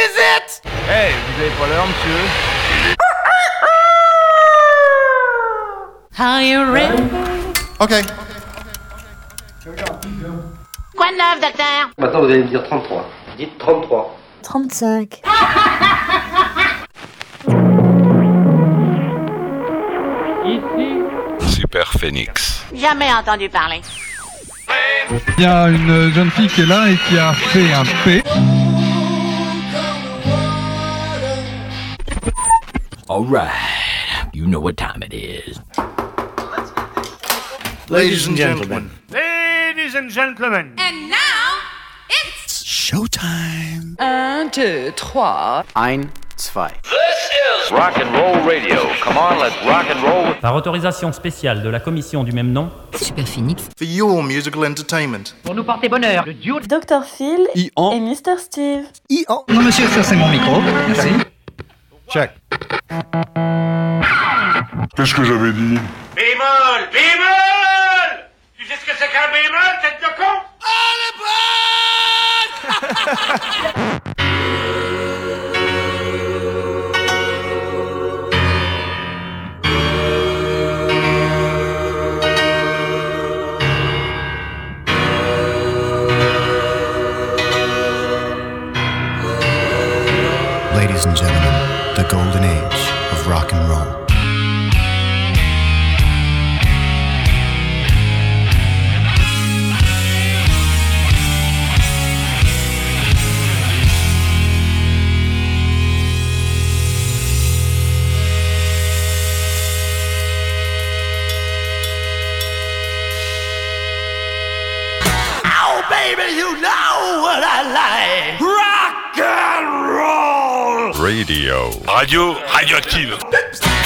Hey, vous avez pas l'heure, monsieur? Are you ready? Ok. Quoi de neuf, docteur? Maintenant, vous allez me dire 33. Dites 33. 35. Super Phoenix. Jamais entendu parler. Il y a une jeune fille qui est là et qui a fait un P. right, you know what time it is. Ladies and gentlemen. Ladies and gentlemen. And now, it's... Showtime. Un, deux, trois. Ein, zwei. Rock and roll radio. Come on, let's rock and roll. Par autorisation spéciale de la commission du même nom, Super Phoenix. For your musical entertainment. Pour nous porter bonheur, le duo Dr. Phil et Mr. Steve. I-en. Non monsieur, ça c'est mon micro. Merci. Check. Qu'est-ce que j'avais dit Bémol! Bémol! Tu sais ce que c'est qu'un bémol, tête de con? Ladies what Rock and roll. Radio. Radio radioactive.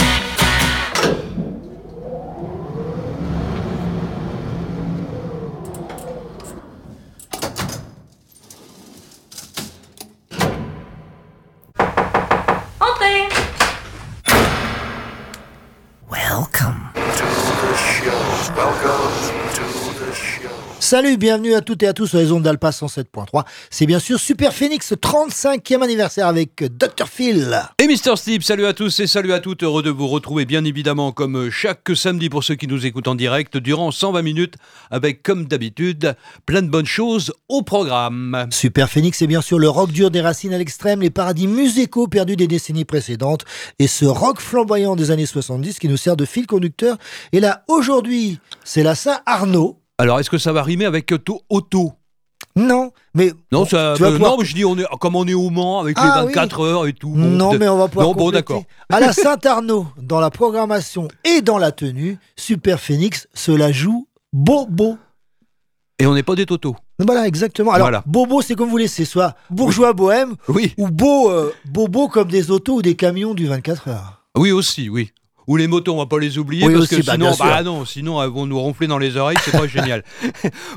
Salut, bienvenue à toutes et à tous sur les ondes d'Alpa 107.3. C'est bien sûr Super Phoenix 35e anniversaire avec Dr. Phil. Et Mister Steve, salut à tous et salut à toutes, heureux de vous retrouver bien évidemment comme chaque samedi pour ceux qui nous écoutent en direct durant 120 minutes avec comme d'habitude plein de bonnes choses au programme. Super Phoenix, c'est bien sûr le rock dur des racines à l'extrême, les paradis musicaux perdus des décennies précédentes et ce rock flamboyant des années 70 qui nous sert de fil conducteur. Et là, aujourd'hui, c'est la Saint-Arnaud. Alors est-ce que ça va rimer avec auto, Non, mais Non, bon, ça, tu euh, pouvoir- non, mais je dis on est comme on est au Mans avec Ah, les oui. 24 heures et tout. bon, non, mais on va pouvoir Non, bon, d'accord. À la Saint-Arnaud, dans la programmation et dans la tenue, Super Phoenix se la joue bobo. Et on n'est pas des totos. Voilà, exactement. Alors, Voilà. bobo, c'est comme vous voulez, c'est soit bourgeois bohème Oui, ou beau, euh, bobo comme des autos ou des camions du 24 heures. oui aussi, oui. Ou les motos, on va pas les oublier Oui, parce aussi, que bah, sinon, bah non, sinon elles vont nous ronfler dans les oreilles, c'est pas génial.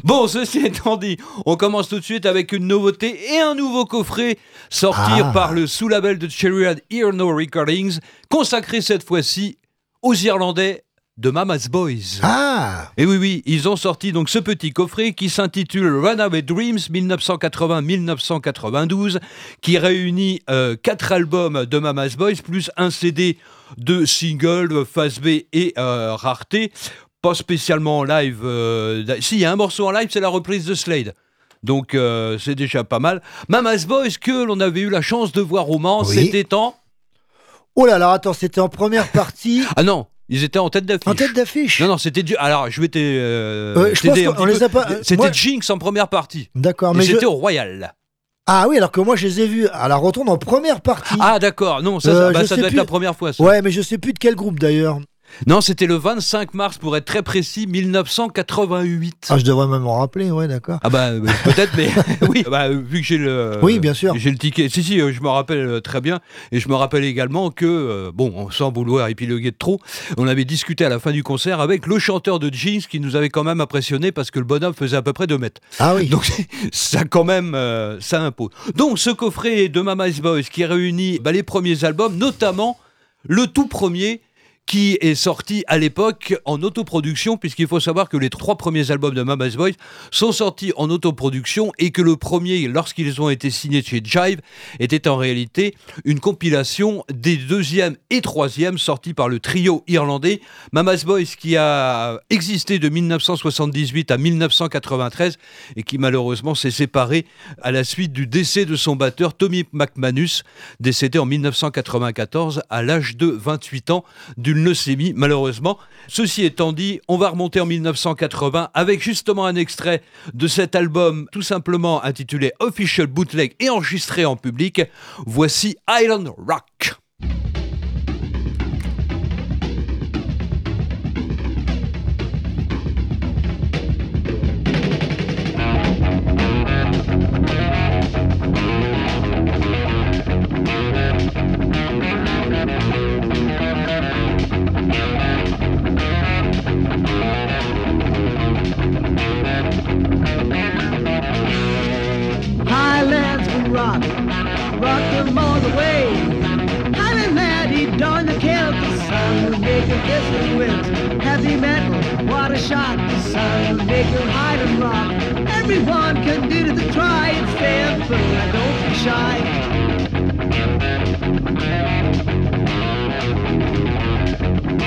Bon, ceci étant dit, on commence tout de suite avec une nouveauté et un nouveau coffret sortir Ah. par le sous-label de Cherry Hear No Recordings, consacré cette fois-ci aux Irlandais de Mama's Boys. Ah Et oui, oui, ils ont sorti donc ce petit coffret qui s'intitule Runaway Dreams 1980-1992, qui réunit euh, quatre albums de Mama's Boys plus un CD de singles, face B et euh, rareté. Pas spécialement en live. euh, si, il y a un morceau en live, c'est la reprise de Slade. Donc euh, c'est déjà pas mal. Mama's Boys que l'on avait eu la chance de voir au Mans, Oui. c'était en... Oh là là, attends, c'était en première partie, Ah non, ils étaient en tête d'affiche. en tête d'affiche. Non, non, c'était du. Alors, je vais t'aider. euh, Euh, je pense qu'on les a pas- euh, C'était Jinx en première partie. D'accord, Mais mais je... c'était au Royal. Ah oui, alors que moi je les ai vus à la rotonde en première partie. Ah, d'accord. Non, ça, Euh, bah, ça doit être la première fois. Ça. Ouais, mais je sais plus de quel groupe d'ailleurs. Non, c'était le 25 mars, pour être très précis, 1988. Ah, je devrais même m'en rappeler, ouais, d'accord. Ah bah euh, peut-être, mais oui, bah, vu que j'ai le, Oui, bien sûr. j'ai le ticket. Si si, euh, je me rappelle euh, très bien, et je me rappelle également que bon, sans vouloir épiloguer de trop, on avait discuté à la fin du concert avec le chanteur de Jinx qui nous avait quand même impressionné parce que le bonhomme faisait à peu près 2 mètres. Ah oui. Donc ça quand même, ça impose. Donc ce coffret de Mama's Boys qui réunit bah, les premiers albums, notamment le tout premier qui est sorti à l'époque en autoproduction, puisqu'il faut savoir que les trois premiers albums de Mama's Boys sont sortis en autoproduction et que le premier, lorsqu'ils ont été signés chez Jive, était en réalité une compilation des deuxième et troisième sortis par le trio irlandais Mama's Boys qui a existé de 1978 à 1993 et qui malheureusement s'est séparé à la suite du décès de son batteur Tommy McManus, décédé en 1994 à l'âge de 28 ans d'une leucémie malheureusement. Ceci étant dit, on va remonter en 1980 avec justement un extrait de cet album tout simplement intitulé Official Bootleg et enregistré en public. Voici Island Rock. Highlands will rock, rock them all the way. Highland lad, he darn the Celtic sun will make a kisses with heavy metal, water shot. The sun will make them hide and rock. Everyone can do the try and stand and don't be shy.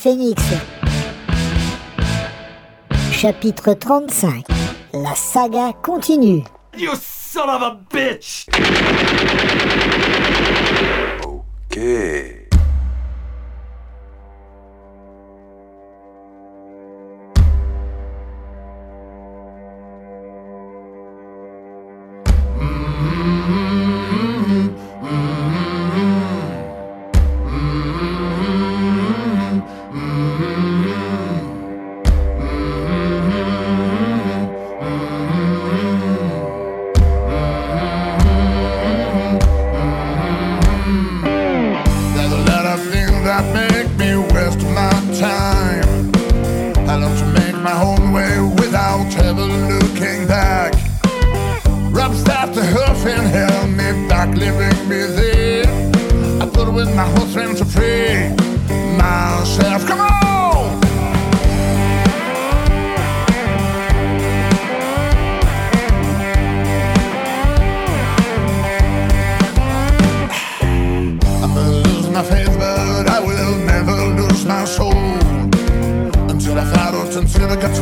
Phoenix. Chapitre 35. La saga continue. You son of a bitch!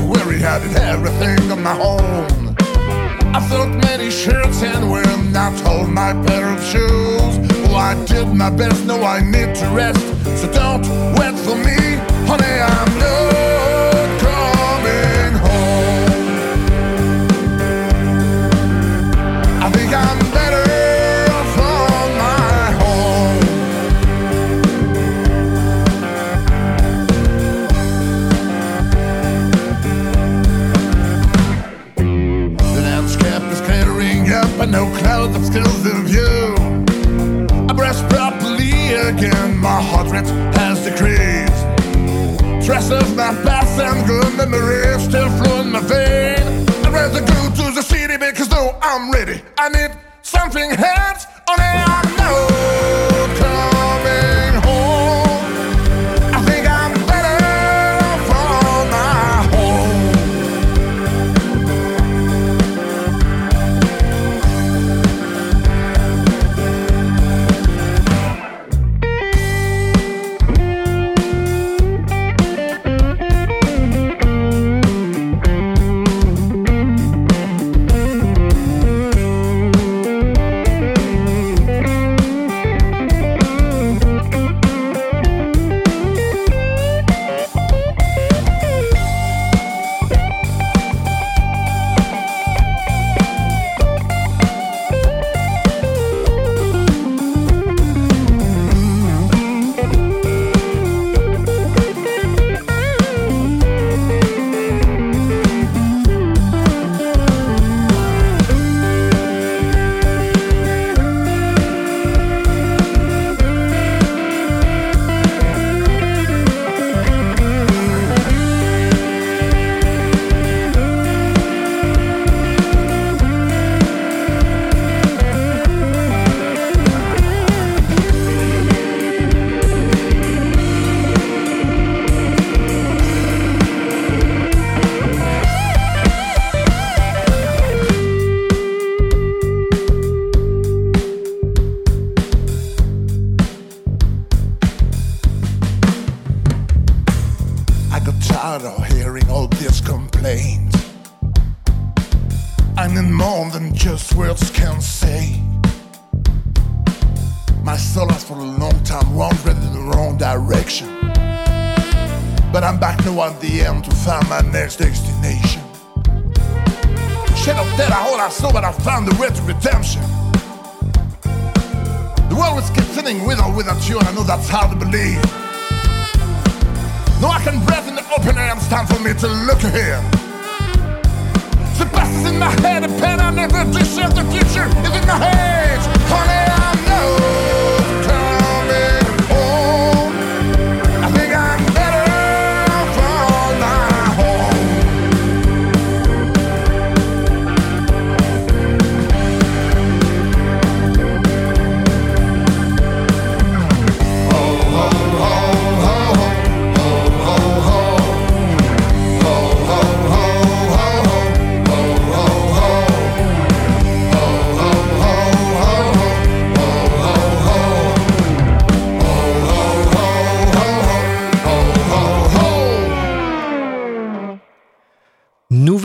Where I had everything on my own. I felt many shirts and when I told my pair of shoes. Well, I did my best, no, I need to rest. So don't wait for me, honey, I'm not my heart rate has decreased. Stress of my past and good memories still flow in my vein. I'd rather go to the city because though I'm ready, I need something else. Only I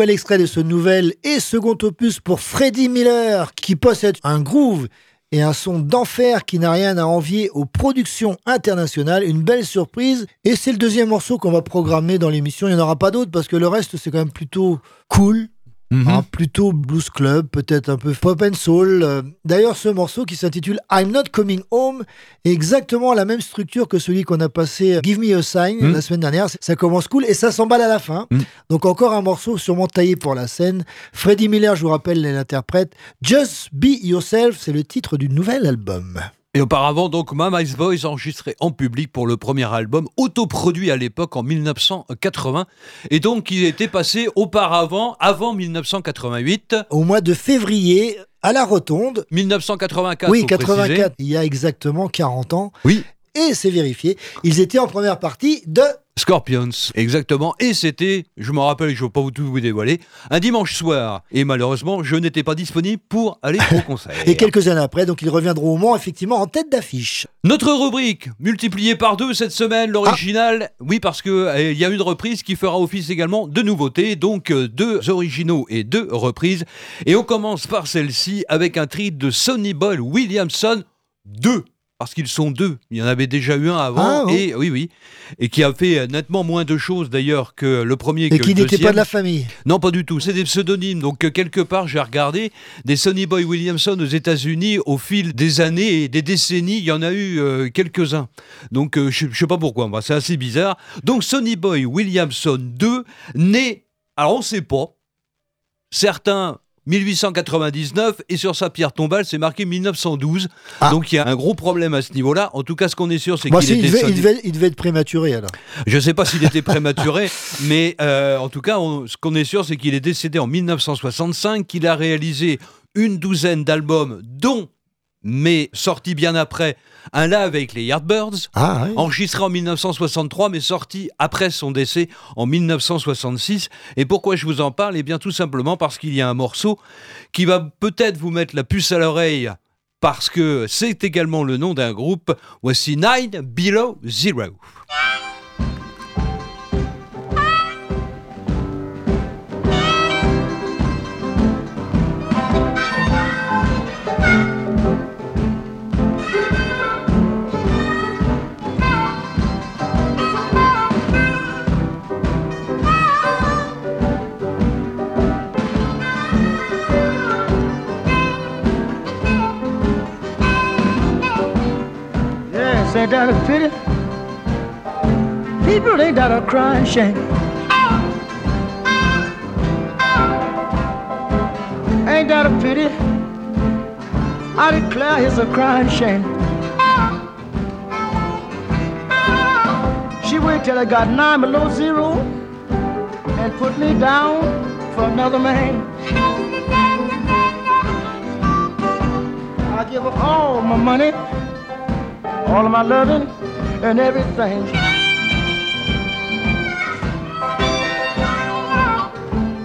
Nouvel extrait de ce nouvel et second opus pour Freddie Miller, qui possède un groove et un son d'enfer qui n'a rien à envier aux productions internationales. Une belle surprise. Et c'est le deuxième morceau qu'on va programmer dans l'émission. Il n'y en aura pas d'autres parce que le reste, c'est quand même plutôt cool. Hein, plutôt blues club, peut-être un peu pop and soul. Euh, D'ailleurs, ce morceau qui s'intitule I'm Not Coming Home est exactement la même structure que celui qu'on a passé euh, Give Me a Sign Mm. la semaine dernière. Ça commence cool et ça s'emballe à la fin. Donc encore un morceau sûrement taillé pour la scène. Freddie Miller, je vous rappelle, est l'interprète. Just Be Yourself, c'est le titre du nouvel album. Et auparavant, donc, Mama's Boys enregistré en public pour le premier album, autoproduit à l'époque en 1980, et donc il était passé auparavant, avant 1988. Au mois de février, à la Rotonde. 1984. Oui, faut 84, préciser. il y a exactement 40 ans. Oui. Et c'est vérifié, ils étaient en première partie de Scorpions, exactement. Et c'était, je m'en rappelle, je ne vais pas vous tout vous dévoiler, un dimanche soir. Et malheureusement, je n'étais pas disponible pour aller au concert. Et quelques années après, donc ils reviendront au Mans, effectivement, en tête d'affiche. Notre rubrique, multipliée par deux cette semaine, l'original, oui, parce que euh, il y a une reprise qui fera office également de nouveautés, donc euh, deux originaux et deux reprises. Et on commence par celle-ci avec un tri de Sonny Boy Williamson 2. Parce qu'ils sont deux. Il y en avait déjà eu un avant. Ah, oui. Et oui, oui. Et qui a fait euh, nettement moins de choses d'ailleurs que le premier. Et que qui n'était pas de la famille. Non, pas du tout. C'est des pseudonymes. Donc, euh, quelque part, j'ai regardé des Sonny Boy Williamson aux États-Unis au fil des années et des décennies. Il y en a eu euh, quelques-uns. Donc, euh, je ne sais pas pourquoi. Moi, c'est assez bizarre. Donc, Sonny Boy Williamson 2, né. Alors, on ne sait pas. Certains. 1899 et sur sa pierre tombale c'est marqué 1912 donc il y a un gros problème à ce niveau-là. En tout cas ce qu'on est sûr c'est qu'il il, était devait, il, devait, il devait être prématuré alors. je ne sais pas s'il était prématuré, mais euh, en tout cas, on- ce qu'on est sûr, c'est qu'il est décédé en 1965, qu'il a réalisé une douzaine d'albums, dont, mais sorti bien après, un live avec les Yardbirds, Ah, oui. enregistré en 1963, mais sorti après son décès en 1966. Et pourquoi je vous en parle? Eh bien, tout simplement parce qu'il y a un morceau qui va peut-être vous mettre la puce à l'oreille. Parce que c'est également le nom d'un groupe. Voici Nine Below Zero. Ain't that a pity? People ain't that a crying shame. Ain't that a pity? I declare it's a crying shame. She waited till I got nine below zero and put me down for another man. I give her all my money all of my loving and everything.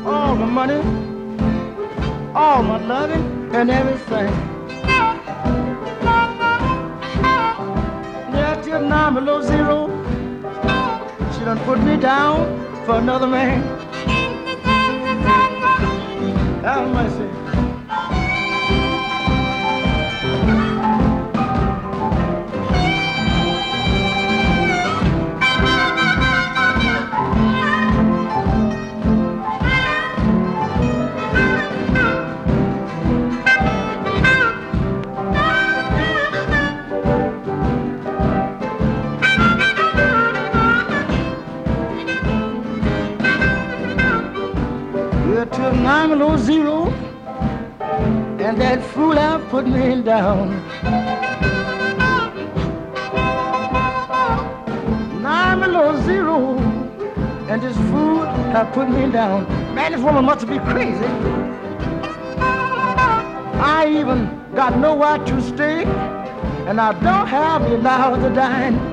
All the money, all my loving and everything. Yeah, till nine below zero, she done put me down for another man. Have mercy. Yeah, till nine below zero, and that fool out put me down. Nine below zero, and this fool have put me down. Man, this woman must be crazy. I even got nowhere to stay, and I don't have any hours to dine.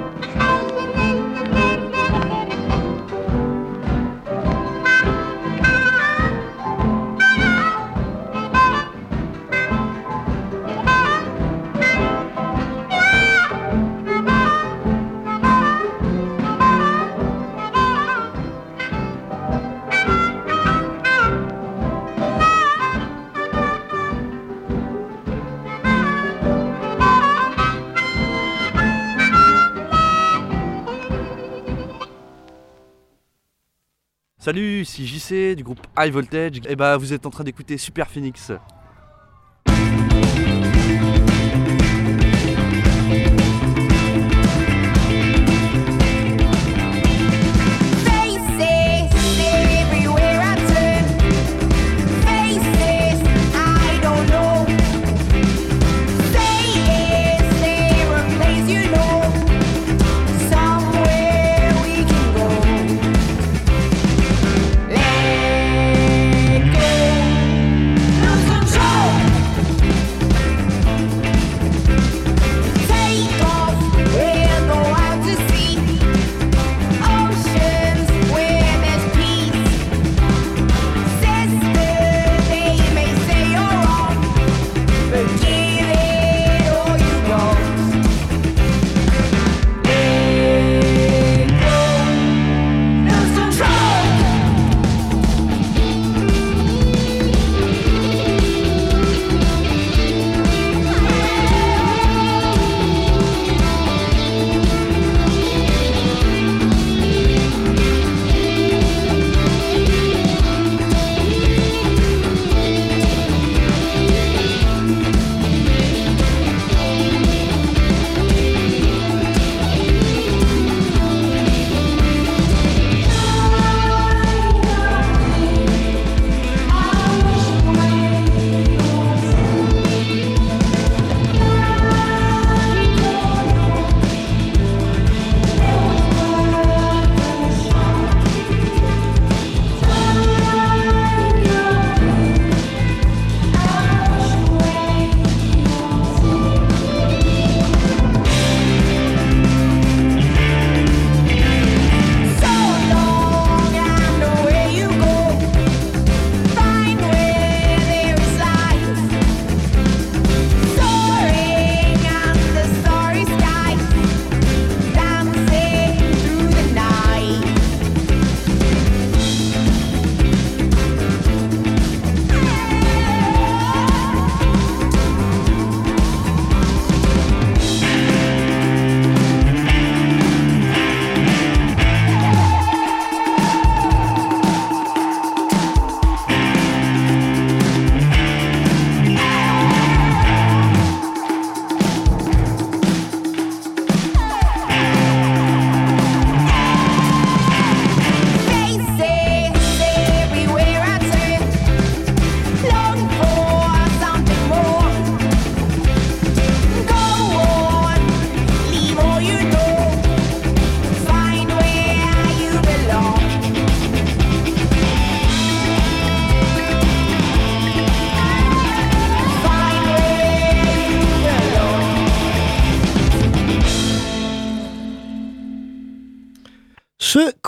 Salut, ici JC du groupe High Voltage. Et bah vous êtes en train d'écouter Super Phoenix.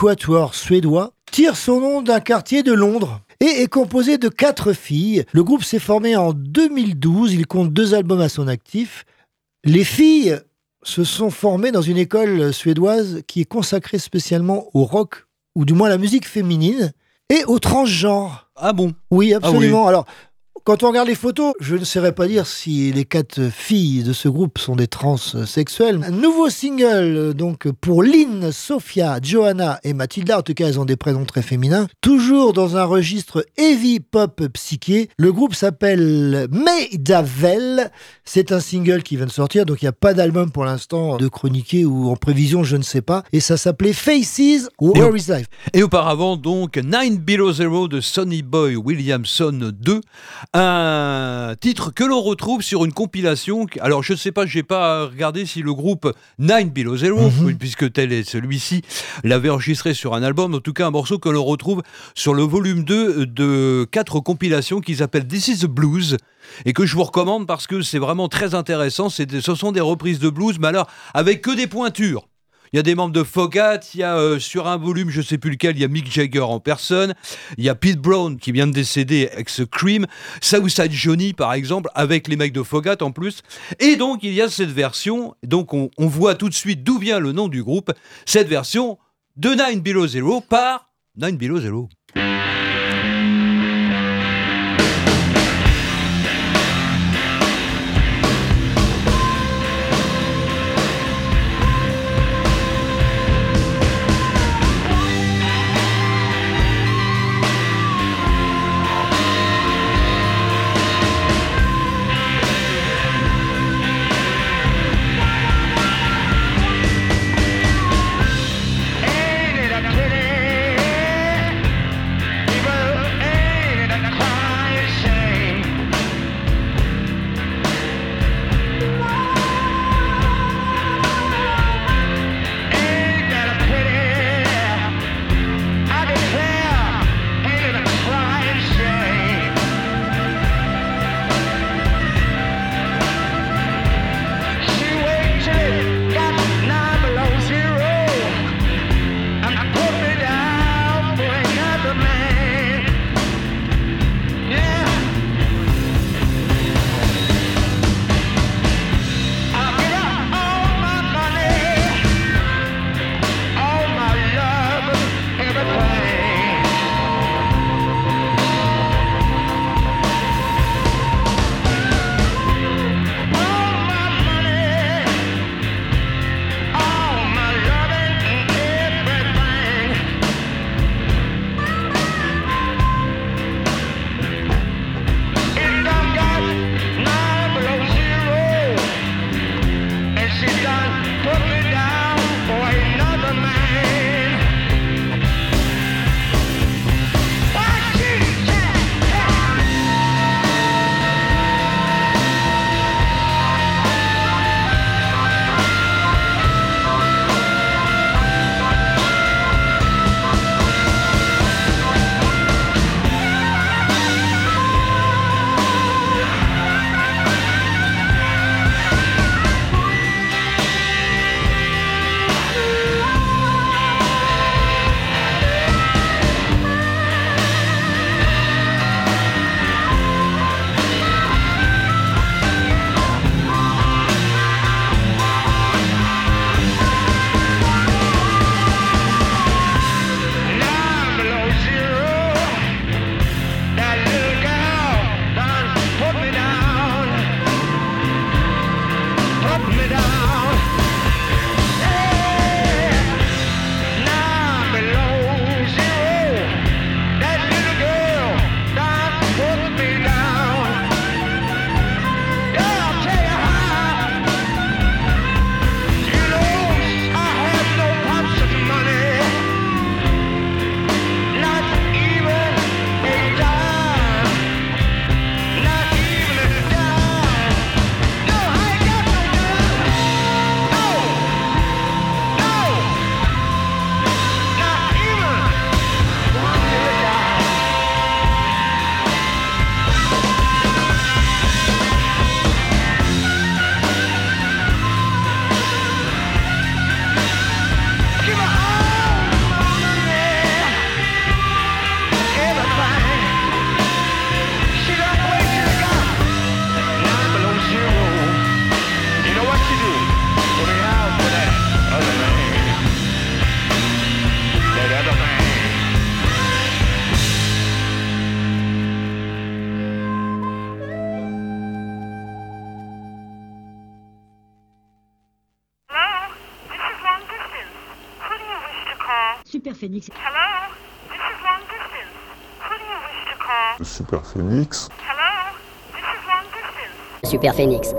Quatuor suédois tire son nom d'un quartier de Londres et est composé de quatre filles. Le groupe s'est formé en 2012, il compte deux albums à son actif. Les filles se sont formées dans une école suédoise qui est consacrée spécialement au rock, ou du moins à la musique féminine, et au transgenre. Ah bon? Oui, Ah oui. absolument. Alors, quand on regarde les photos, je ne saurais pas dire si les quatre filles de ce groupe sont des transsexuels. Un nouveau single, euh, donc, pour Lynn, Sophia, Johanna et Mathilda. En tout cas, elles ont des prénoms très féminins. Toujours dans un registre heavy pop psyché. Le groupe s'appelle Maidavel. C'est un single qui vient de sortir, donc il n'y a pas d'album pour l'instant de chroniqué ou en prévision, je ne sais pas. Et ça s'appelait Faces War is Life. Et auparavant, donc, Nine Below Zero de Sonny Boy Williamson 2, un titre que l'on retrouve sur une compilation. Alors, je ne sais pas, j'ai pas regardé si le groupe Nine Below Zero, puisque tel est celui-ci, l'avait enregistré sur un album. En tout cas, un morceau que l'on retrouve sur le volume 2 de quatre compilations qui s'appelle This is the Blues et que je vous recommande parce que c'est vraiment très intéressant. Ce sont des reprises de blues, mais alors avec que des pointures. Il y a des membres de Fogat, il y a euh, sur un volume, je sais plus lequel, il y a Mick Jagger en personne, il y a Pete Brown qui vient de décéder ex Cream, Southside Johnny par exemple, avec les mecs de Fogat en plus. Et donc il y a cette version, donc on, on voit tout de suite d'où vient le nom du groupe, cette version de Nine Below Zero par Nine Below Zero. Super Phoenix. Hello, this is long distance. Who do you wish to call? Super Phoenix. Hello, this is long distance. Super Phoenix.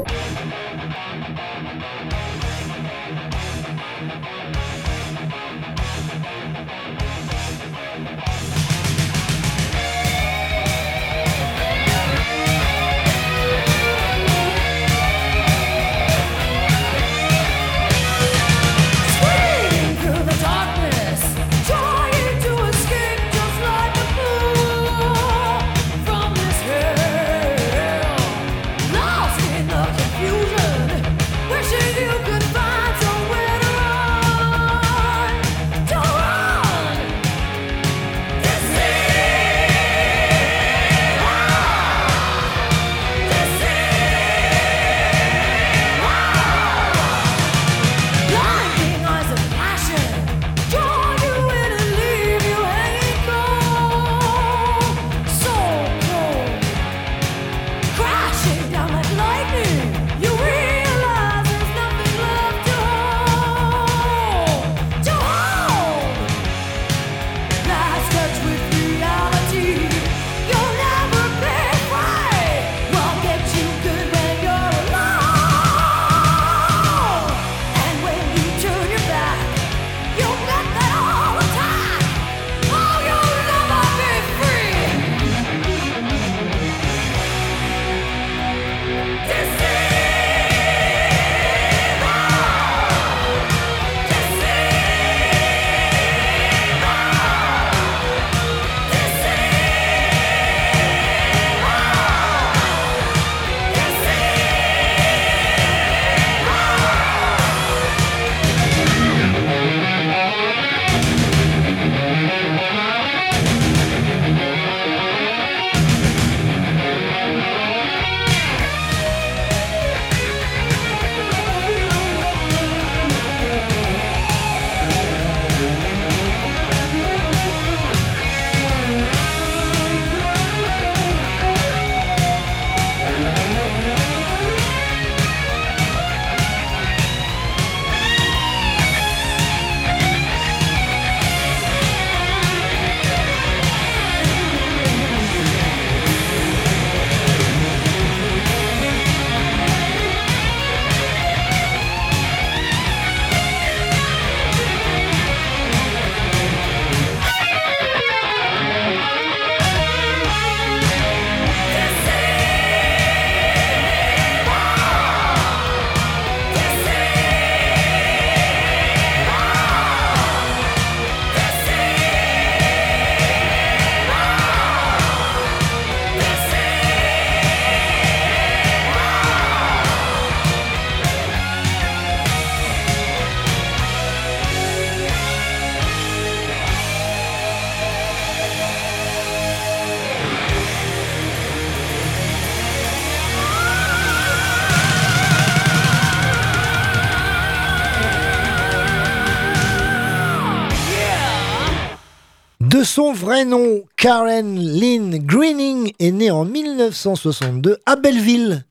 Son vrai nom, Karen Lynn Greening est née en 1962 à Belleville.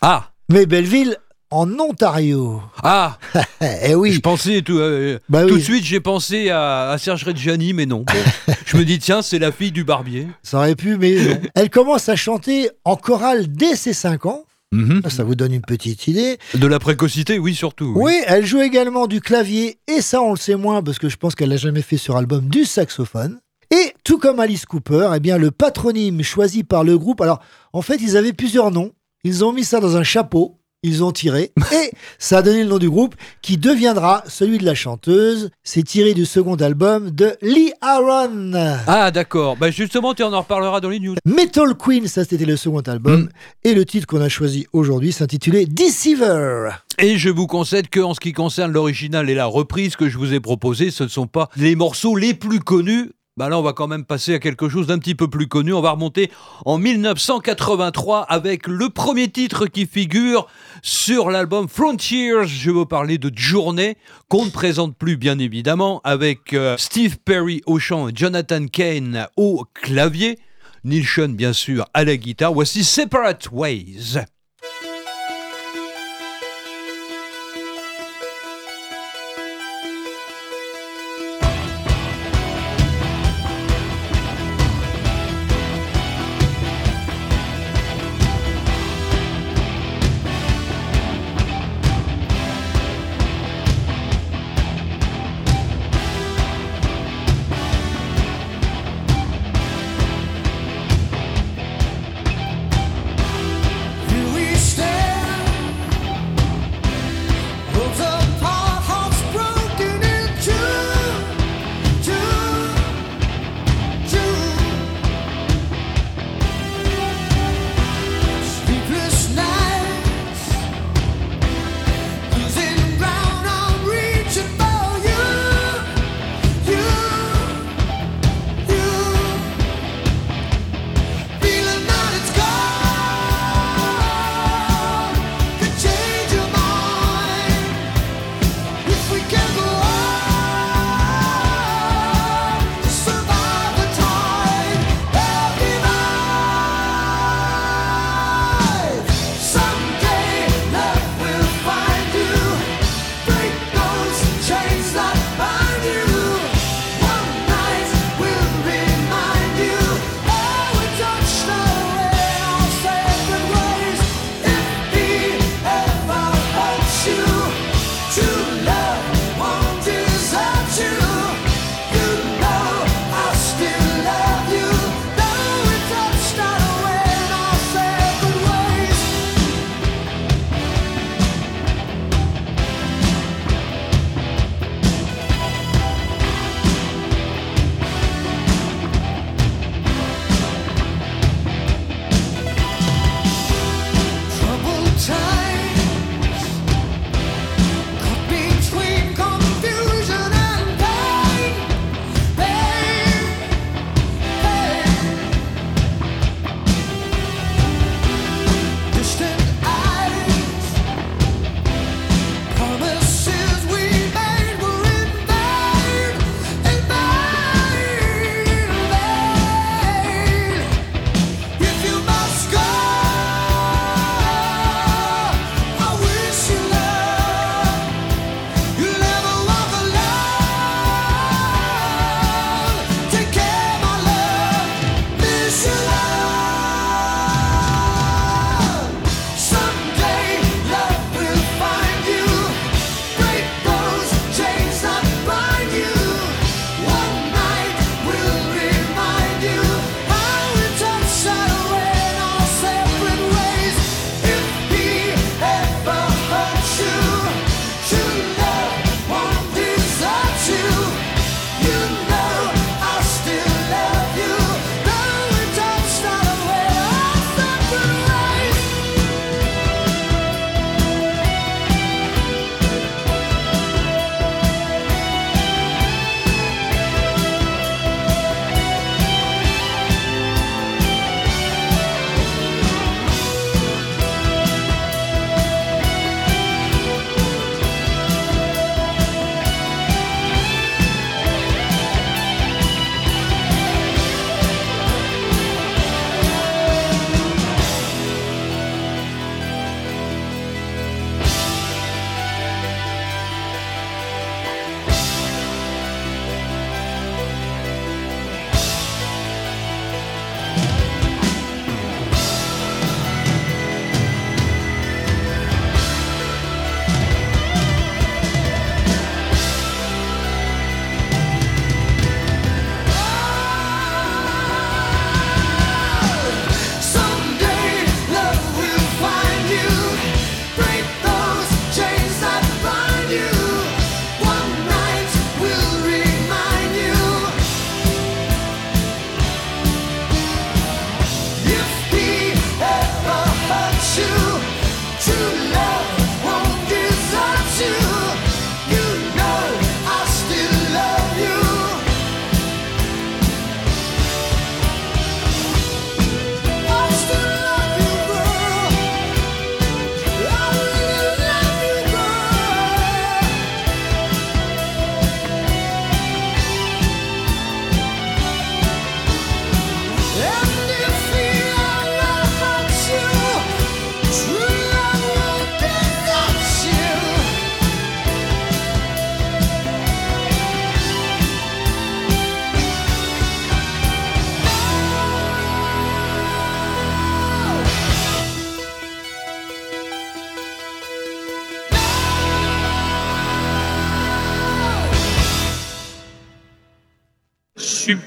Ah Mais Belleville en Ontario. Ah Eh oui Je pensais tout, euh, Bah tout oui. de suite, j'ai pensé à, à Serge Reggiani, mais non. Bon. je me dis, tiens, c'est la fille du barbier. Ça aurait pu, mais non. Elle commence à chanter en chorale dès ses 5 ans. Mhm. Ça vous donne une petite idée. De la précocité, oui, surtout. Oui, elle joue également du clavier, et ça on le sait moins parce que je pense qu'elle l'a jamais fait sur album, du saxophone. Et tout comme Alice Cooper, eh bien le patronyme choisi par le groupe, alors en fait ils avaient plusieurs noms, ils ont mis ça dans un chapeau, ils ont tiré, et ça a donné le nom du groupe qui deviendra celui de la chanteuse. C'est tiré du second album de Lee Aaron. Ah, d'accord. Bah, justement, tu en reparleras dans les news. Metal Queen, ça c'était le second album, Mm. et le titre qu'on a choisi aujourd'hui s'intitulait Deceiver. Et je vous concède que en ce qui concerne l'original et la reprise que je vous ai proposé, ce ne sont pas les morceaux les plus connus. Bah là, on va quand même passer à quelque chose d'un petit peu plus connu. On va remonter en 1983 avec le premier titre qui figure sur l'album Frontiers. Je veux parler de Journée, qu'on ne présente plus bien évidemment, avec euh, Steve Perry au chant et Jonathan Kane au clavier. Neil Sean, bien sûr, à la guitare. Voici Separate Ways.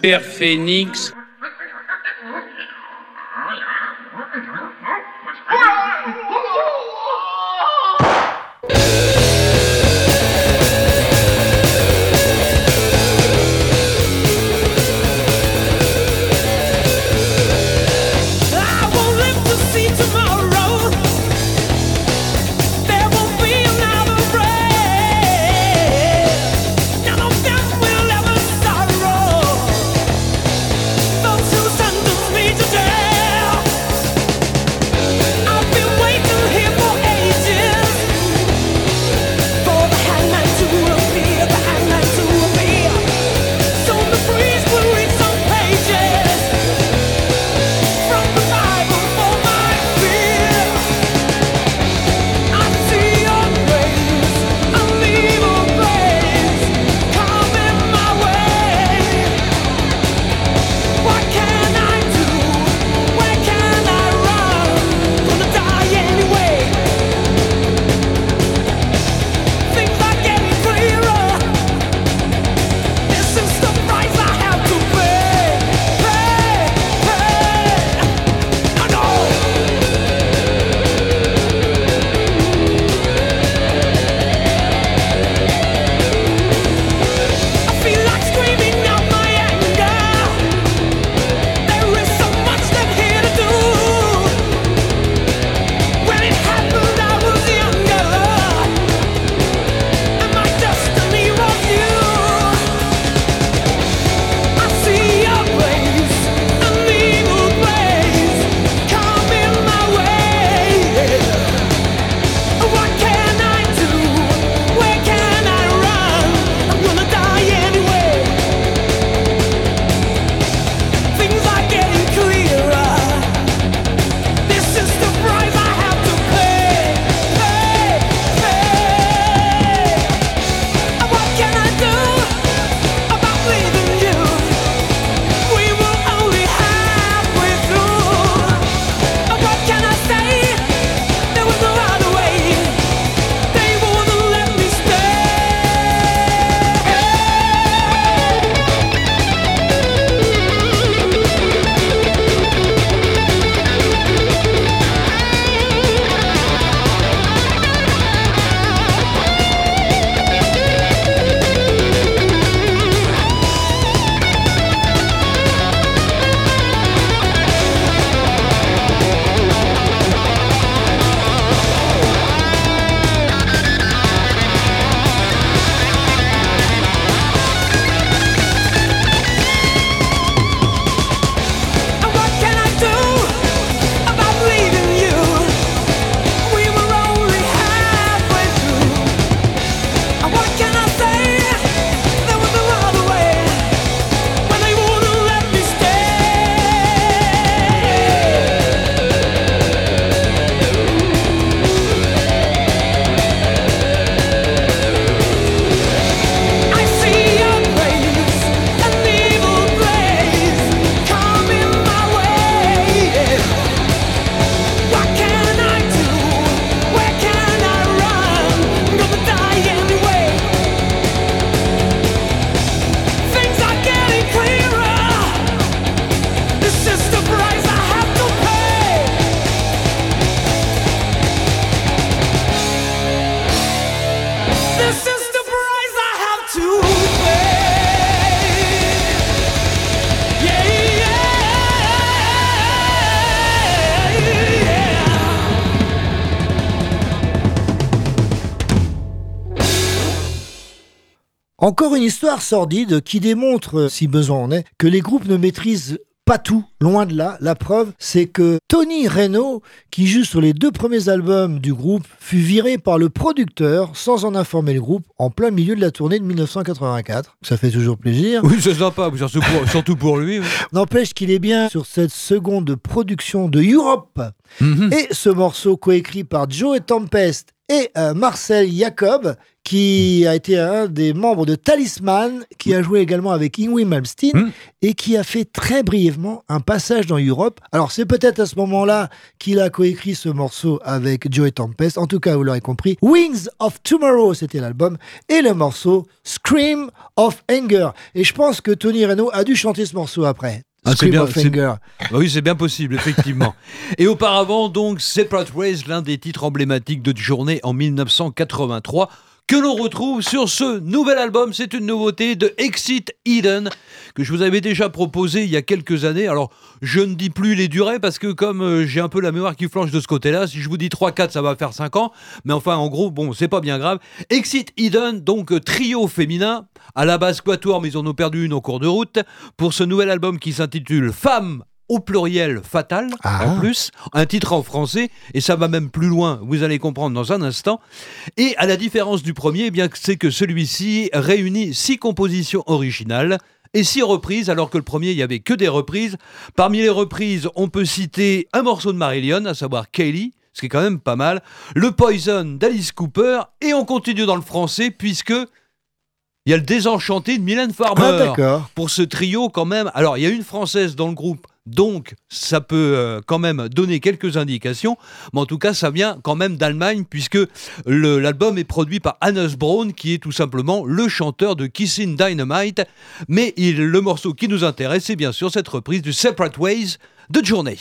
Super Phoenix Encore une histoire sordide qui démontre, euh, si besoin en est, que les groupes ne maîtrisent pas tout, loin de là. La preuve, c'est que Tony Reno, qui joue sur les deux premiers albums du groupe, fut viré par le producteur sans en informer le groupe en plein milieu de la tournée de 1984. Ça fait toujours plaisir. Oui, c'est sympa, surtout pour, surtout pour lui. N'empêche qu'il est bien sur cette seconde production de Europe. Mhm. Et ce morceau coécrit par Joe et Tempest et euh, Marcel Jacob, qui a été un des membres de Talisman, qui a joué également avec Ingrid Malmsteen Hmm. et qui a fait très brièvement un passage dans Europe. Alors c'est peut-être à ce moment-là qu'il a coécrit ce morceau avec Joey Tempest. En tout cas, vous l'aurez compris. Wings of Tomorrow, c'était l'album, et le morceau Scream of Anger. Et je pense que Tony Reno a dû chanter ce morceau après. Ah, c'est bien, c'est- oui, c'est bien possible, effectivement. Et auparavant, donc, Separate Ways, l'un des titres emblématiques de Journée en 1983, que l'on retrouve sur ce nouvel album. C'est une nouveauté de Exit Eden, que je vous avais déjà proposé il y a quelques années. Alors, je ne dis plus les durées, parce que comme euh, j'ai un peu la mémoire qui flanche de ce côté-là, si je vous dis 3-4, ça va faire 5 ans. Mais enfin, en gros, bon, c'est pas bien grave. Exit Eden, donc euh, trio féminin, à la base quatuor, mais ils en ont perdu une en cours de route, pour ce nouvel album qui s'intitule Femmes au pluriel fatal, en plus, un titre en français, et ça va même plus loin, vous allez comprendre dans un instant. Et à la différence du premier, eh bien c'est que celui-ci réunit six compositions originales et six reprises, alors que le premier, il y avait que des reprises. Parmi les reprises, on peut citer un morceau de Marillion, à savoir Kaylee, ce qui est quand même pas mal, le Poison d'Alice Cooper, et on continue dans le français, puisque il y a le désenchanté de Mylène Farmer. Ah. Pour ce trio, quand même. Alors, il y a une française dans le groupe, donc ça peut euh, quand même donner quelques indications. Mais en tout cas, ça vient quand même d'Allemagne, puisque l'album est produit par Hannes Braun, qui est tout simplement le chanteur de Kissing Dynamite. Mais il- le morceau qui nous intéresse, c'est bien sûr cette reprise du Separate Ways de Journey.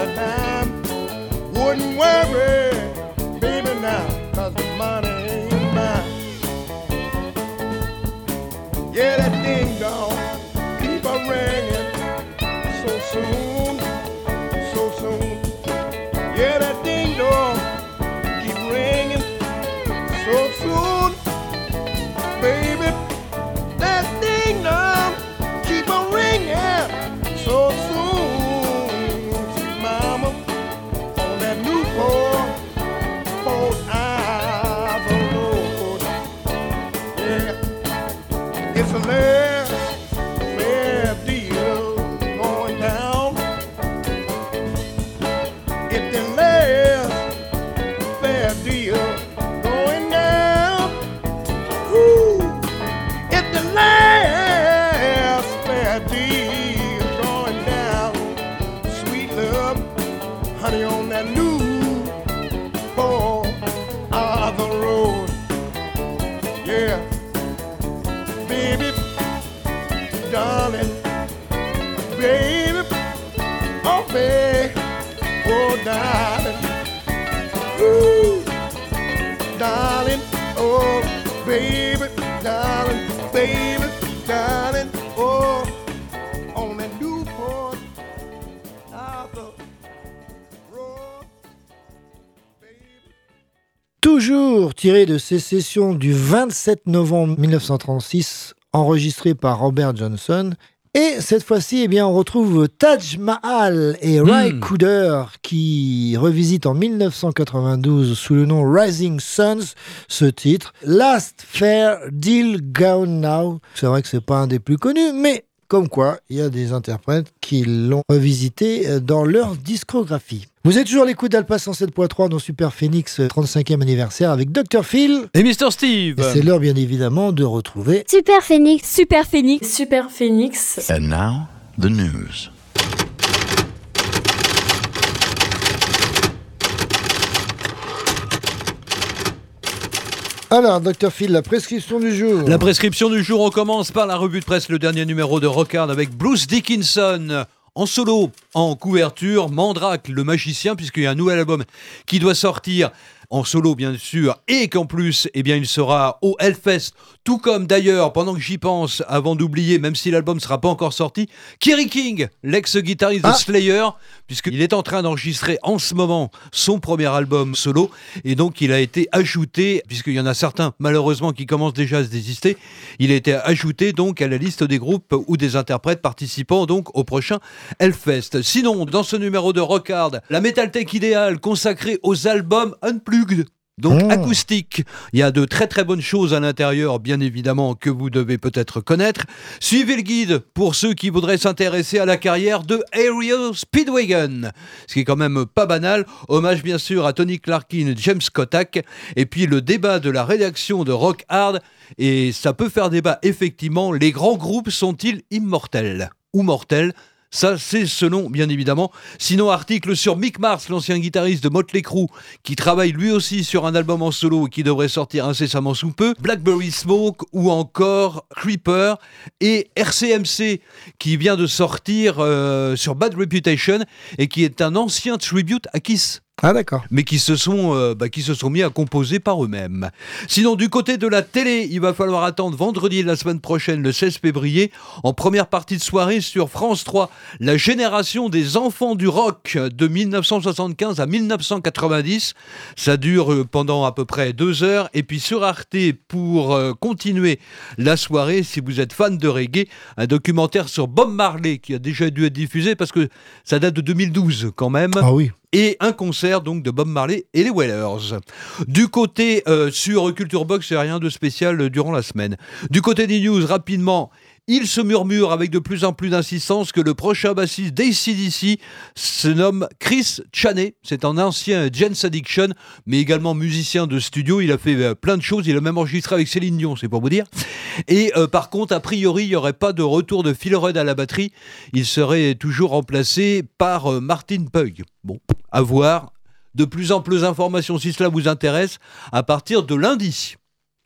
of time. Wouldn't worry, baby, now, cause the money ain't mine. Yeah, Tiré de ces sessions du 27 novembre 1936, enregistrées par Robert Johnson. Et cette fois-ci, eh bien, on retrouve Taj Mahal et Ray Cooder qui revisitent en 1992 sous le nom Rising Suns ce titre Last Fair Deal Gone Now. C'est vrai que c'est pas un des plus connus, mais comme quoi, il y a des interprètes qui l'ont revisité euh, dans leur discographie. Vous êtes toujours à l'écoute d'Alpha 107.3 dans Super Phoenix euh, 35e anniversaire avec Dr. Phil. Et Mr. Steve. Et c'est l'heure bien évidemment de retrouver Super Phoenix. Super Phoenix. Super Phoenix. And now, the news. Alors, Dr. Phil, la prescription du jour. La prescription du jour, on commence par la revue de presse, le dernier numéro de Rockard avec Bruce Dickinson. En solo, en couverture, Mandrake, le magicien, puisqu'il y a un nouvel album qui doit sortir en solo bien sûr, et qu'en plus, eh bien, il sera au Hellfest, tout comme d'ailleurs, pendant que j'y pense, avant d'oublier, même si l'album ne sera pas encore sorti, Kerry King, l'ex-guitariste de Slayer, puisqu'il est en train d'enregistrer en ce moment son premier album solo, et donc il a été ajouté, puisqu'il y en a certains malheureusement qui commencent déjà à se désister, il a été ajouté donc à la liste des groupes ou des interprètes participant donc au prochain Hellfest. Sinon, dans ce numéro de Rockard, la Metal Tech idéale consacrée aux albums unplugged. Donc Oh. acoustique, il y a de très très bonnes choses à l'intérieur, bien évidemment, que vous devez peut-être connaître. Suivez le guide pour ceux qui voudraient s'intéresser à la carrière de Ariel Speedwagon, ce qui est quand même pas banal. Hommage bien sûr à Tony Clarkin et James Kotak. Et puis le débat de la rédaction de Rock Hard, et ça peut faire débat effectivement, les grands groupes sont-ils immortels ou mortels? Ça, c'est selon, bien évidemment. Sinon, article sur Mick Mars, l'ancien guitariste de Motley Crue, qui travaille lui aussi sur un album en solo qui devrait sortir incessamment sous peu. Blackberry Smoke ou encore Creeper et RCMC, qui vient de sortir euh, sur Bad Reputation et qui est un ancien tribute à Kiss Ah d'accord. mais qui se sont euh, bah, qui se sont mis à composer par eux-mêmes. Sinon du côté de la télé, il va falloir attendre vendredi de la semaine prochaine, le 16 février, en première partie de soirée sur France 3, la génération des enfants du rock de 1975 à 1990. Ça dure euh, pendant à peu près deux heures et puis sur Arte pour euh, continuer la soirée, si vous êtes fan de reggae, un documentaire sur Bob Marley qui a déjà dû être diffusé parce que ça date de 2012 quand même Ah oui. Et un concert donc de Bob Marley et les Wailers. Du côté euh, sur Culture Box, c'est rien de spécial euh, durant la semaine. Du côté des news, rapidement. Il se murmure avec de plus en plus d'insistance que le prochain bassiste d'ACDC se nomme Chris Chaney. C'est un ancien Jens Addiction, mais également musicien de studio. Il a fait euh, plein de choses. Il a même enregistré avec Céline Dion, c'est pour vous dire. Et euh, par contre, a priori, il n'y aurait pas de retour de Phil Rudd à la batterie. Il serait toujours remplacé par euh, Martin Pug. Bon, à voir. De plus en plus d'informations si cela vous intéresse à partir de lundi.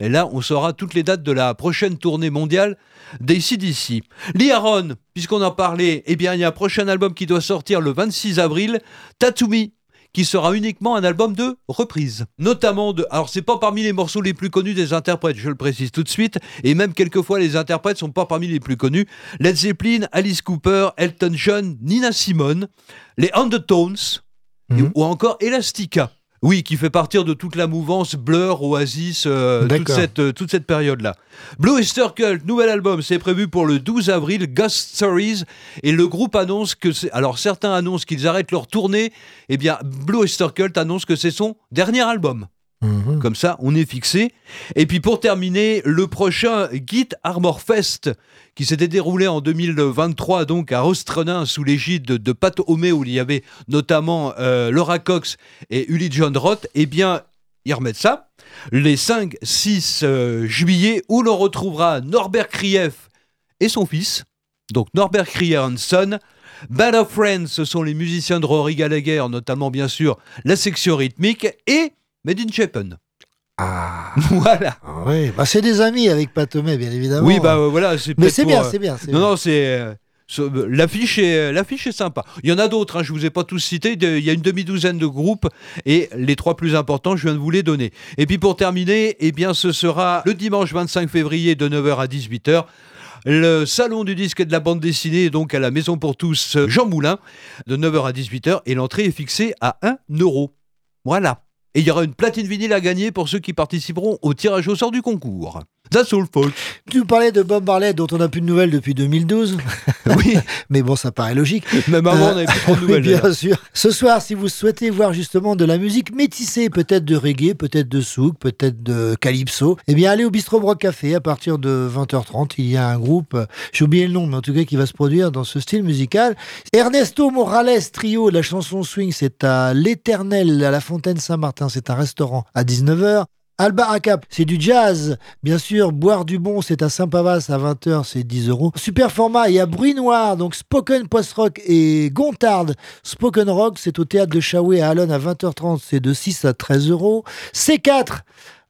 Et là, on saura toutes les dates de la prochaine tournée mondiale d'ACDC. Lee Aaron, puisqu'on en parlait, eh bien, il y a un prochain album qui doit sortir le 26 avril, Tatumi, qui sera uniquement un album de reprise. Notamment de. Alors, c'est pas parmi les morceaux les plus connus des interprètes, je le précise tout de suite, et même quelquefois les interprètes sont pas parmi les plus connus. Led Zeppelin, Alice Cooper, Elton John, Nina Simone, les Undertones, et- ou encore Elastica. Oui, qui fait partir de toute la mouvance Blur, Oasis, euh, toute D'accord. cette, euh, toute cette période-là. Blue Oyster Cult, nouvel album, c'est prévu pour le 12 avril, Ghost Stories, et le groupe annonce que c'est... Alors certains annoncent qu'ils arrêtent leur tournée, eh bien Blue Oyster Cult annonce que c'est son dernier album. Comme ça, on est fixé. Et puis pour terminer, le prochain Git Armor Fest, qui s'était déroulé en 2023 donc à Rostrenin sous l'égide de, Pat Homé, où il y avait notamment euh, Laura Cox et Uli John Roth, eh bien, ils remettent ça. Les 5-6 euh, juillet, où l'on retrouvera Norbert Krief et son fils, donc Norbert Krief son. Band of Friends, ce sont les musiciens de Rory Gallagher, notamment bien sûr la section rythmique, et Made in Japan. Ah. voilà. Oui, bah, c'est des amis avec Patomé, bien évidemment. Oui, bah euh, voilà, c'est Mais c'est pour, bien, euh, c'est bien. c'est Non, bien. non, c'est euh, Ce- L'affiche est, l'affiche est sympa. Il y en a d'autres, hein, je ne vous ai pas tous cités. de- Il y a une demi-douzaine de groupes et les trois plus importants, je viens de vous les donner. Et puis pour terminer, eh bien, ce sera le dimanche 25 février de 9h à 18h. Le salon du disque et de la bande dessinée, donc à la Maison pour tous, euh, Jean Moulin, de 9h à 18h. Et l'entrée est fixée à 1 euro. Voilà. Et il y aura une platine vinyle à gagner pour ceux qui participeront au tirage au sort du concours. That's all, folks. Tu parlais de Bob Marley dont on n'a plus de nouvelles depuis 2012. Oui. Mais bon, ça paraît logique. Même avant, Euh, on n'avait plus trop de nouvelles. bien sûr. Ce soir, si vous souhaitez voir justement de la musique métissée, peut-être de reggae, peut-être de souk, peut-être de calypso, eh bien, allez au Bistro Broc Café à partir de 20h30. Il y a un groupe, j'ai oublié le nom, mais en tout cas qui va se produire dans ce style musical. Ernesto Morales Trio, la chanson swing, c'est à l'Éternel, à la Fontaine Saint-Martin. C'est un restaurant à 19h. Alba Acap, c'est du jazz. Bien sûr, Boire du Bon, c'est à Saint-Pavas à 20h, c'est 10 euros. Super format, il y a Bruit Noir, donc Spoken Post-Rock et Gontard. Spoken Rock, c'est au théâtre de Chaoué à Alonne à 20h30, c'est de 6 à 13 euros. C4,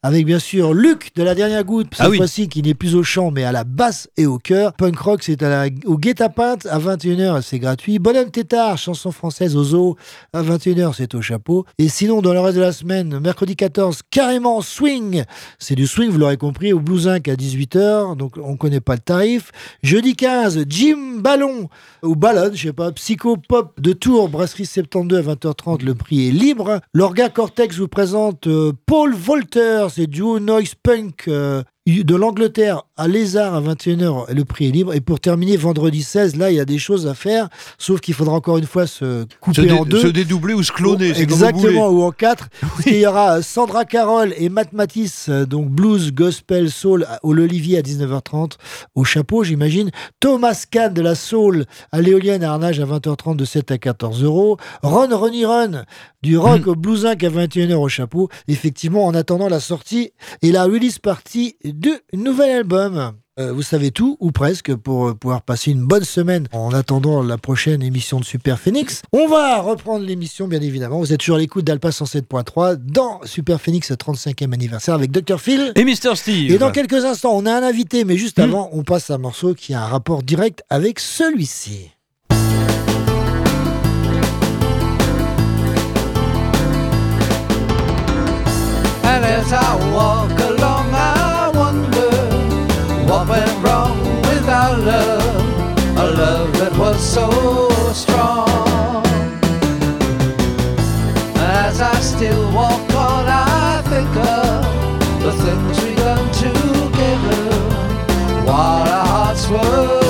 avec bien sûr Luc de la dernière goutte, cette Ah oui. fois-ci qui n'est plus au chant mais à la basse et au cœur. Punk rock, c'est au guet-apens à 21h, c'est gratuit. Bonhomme Tétard, chanson française au zoo à 21h, c'est au chapeau. Et sinon, dans le reste de la semaine, mercredi 14, carrément swing. C'est du swing, vous l'aurez compris, au Blues Inc à 18h, donc on connaît pas le tarif. Jeudi 15, Jim Ballon, ou Ballon, je sais pas, Psycho Pop de Tours, Brasserie 72 à 20h30, le prix est libre. L'Orga Cortex vous présente euh, Paul Volter, c'est duo noise punk euh, de l'Angleterre à Lézard à 21h, le prix est libre. Et pour terminer, vendredi 16, là, il y a des choses à faire, sauf qu'il faudra encore une fois se Se, couper dé- en deux. se dédoubler ou se cloner, Exactement, ou en quatre. Qu'il y aura euh, Sandra Carroll et Matt Matisse, euh, donc blues, gospel, soul à- au L'Olivier à 19h30, au chapeau, j'imagine. Thomas Kahn de la soul à l'éolienne à Arnage à 20h30 de 7 à 14 euros. Ron Ronnie Run du rock au blues Inc à 21h au chapeau. Effectivement, en attendant la sortie et la release partie du nouvel album. Euh, vous savez tout, ou presque, pour euh, pouvoir passer une bonne semaine en attendant la prochaine émission de Super Phoenix. On va reprendre l'émission, bien évidemment. Vous êtes toujours à l'écoute d'Alpa 107.3 dans Super Phoenix 35e anniversaire avec Dr. Phil. Et Mr. Steve. Et dans quelques instants, on a un invité, mais juste avant, on passe à un morceau qui a un rapport direct avec celui-ci. Love, a love that was so strong. As I still walk on, I think of the things we done together while our hearts were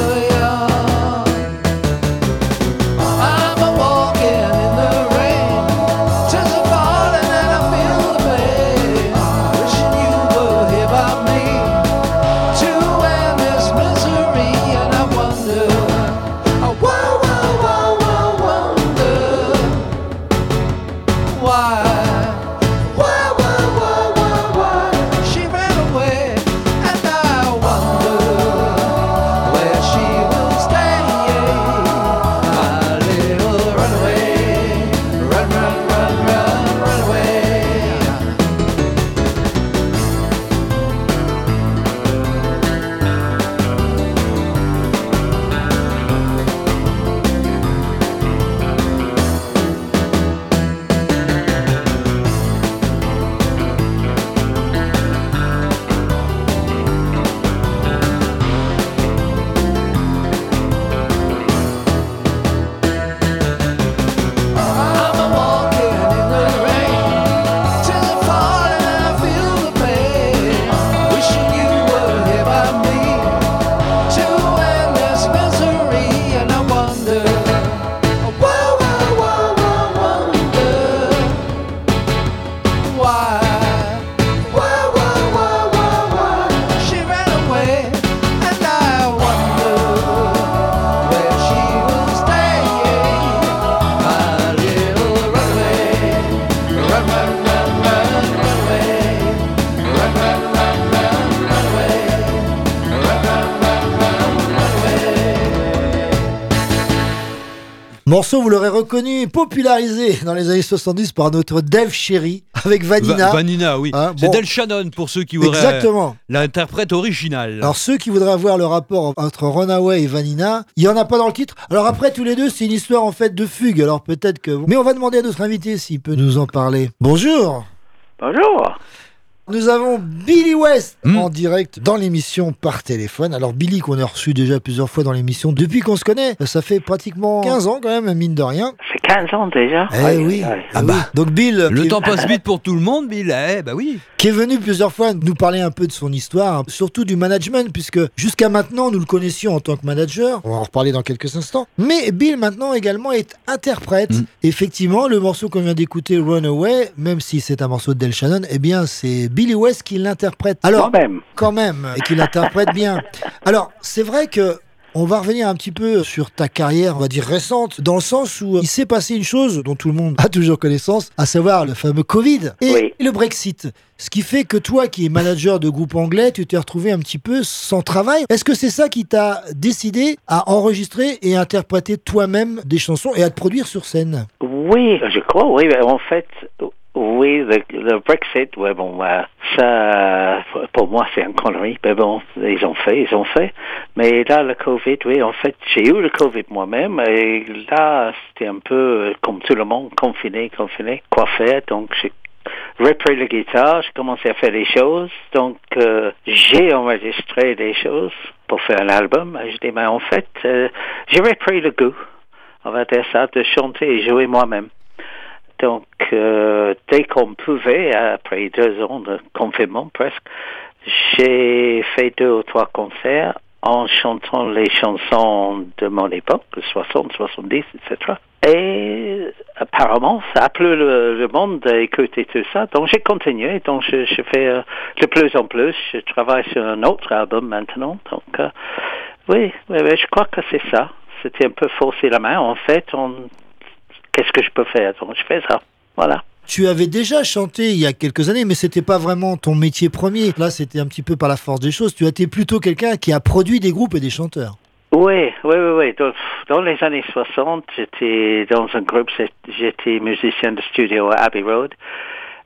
while. Morceau, vous l'aurez reconnu, popularisé dans les années 70 par notre Dave Sherry avec Vanina. Va- Vanina, oui. Hein, C'est bon. Del Shannon pour ceux qui voudraient Exactement. l'interprète original. Alors ceux qui voudraient voir le rapport entre Runaway et Vanina, il y en a pas dans le titre. Alors après tous les deux, c'est une histoire en fait de fugue. Alors peut-être que mais on va demander à notre invité s'il peut nous en parler. Bonjour. Bonjour. Nous avons Billy West Hmm. en direct dans l'émission par téléphone. Alors Billy qu'on a reçu déjà plusieurs fois dans l'émission depuis qu'on se connaît, ça fait pratiquement 15 ans quand même mine de rien. C'est 15 ans déjà. Eh Aïe, oui. aïe, aïe. Ah bah. Donc Bill Le temps passe vite pour tout le monde, Bill. Eh, bah oui. qui est venu plusieurs fois nous parler un peu de son histoire, surtout du management, puisque jusqu'à maintenant nous le connaissions en tant que manager. On va en reparler dans quelques instants. Mais Bill maintenant également est interprète. Mm. Effectivement, le morceau qu'on vient d'écouter, Runaway, même si c'est un morceau de Del Shannon, eh bien c'est Billy West qui l'interprète. Alors, Quand même. quand même, et qui l'interprète bien. Alors, c'est vrai que on va revenir un petit peu sur ta carrière, on va dire récente, dans le sens où euh, il s'est passé une chose dont tout le monde a toujours connaissance, à savoir le fameux Covid et Oui. le Brexit. Ce qui fait que toi, qui es manager de groupe anglais, tu t'es retrouvé un petit peu sans travail. Est-ce que c'est ça qui t'a décidé à enregistrer et interpréter toi-même des chansons et à te produire sur scène? Oui, je crois, oui. En fait, oui, le, le Brexit, ouais, bon, euh, ça, pour moi, c'est une connerie. Mais bon, ils ont fait, ils ont fait. Mais là, le Covid, oui, en fait, j'ai eu le Covid moi-même. Et là, c'était un peu comme tout le monde, confiné, confiné. Quoi faire? Donc, j'ai repris la guitare, j'ai commencé à faire des choses. Donc, euh, j'ai enregistré des choses pour faire un album. Je dis, mais en fait, euh, j'ai repris le goût, on va dire ça, de chanter et jouer moi-même. Donc, euh, dès qu'on pouvait, après deux ans de confinement presque, j'ai fait deux ou trois concerts en chantant les chansons de mon époque, 60, 70, etc. Et apparemment, ça a plu le, monde d'écouter tout ça. Donc, j'ai continué. Donc, je, je fais euh, de plus en plus. Je travaille sur un autre album maintenant. Donc, euh, oui, oui, oui, je crois que c'est ça. C'était un peu forcer la main. En fait, on... qu'est-ce que je peux faire? Donc, je fais ça? Voilà. Tu avais déjà chanté il y a quelques années, mais c'était pas vraiment ton métier premier. Là, c'était un petit peu par la force des choses. Tu as été plutôt quelqu'un qui a produit des groupes et des chanteurs. Oui, oui, oui, oui. Dans, dans les années 60, j'étais dans un groupe, j'étais musicien de studio à Abbey Road.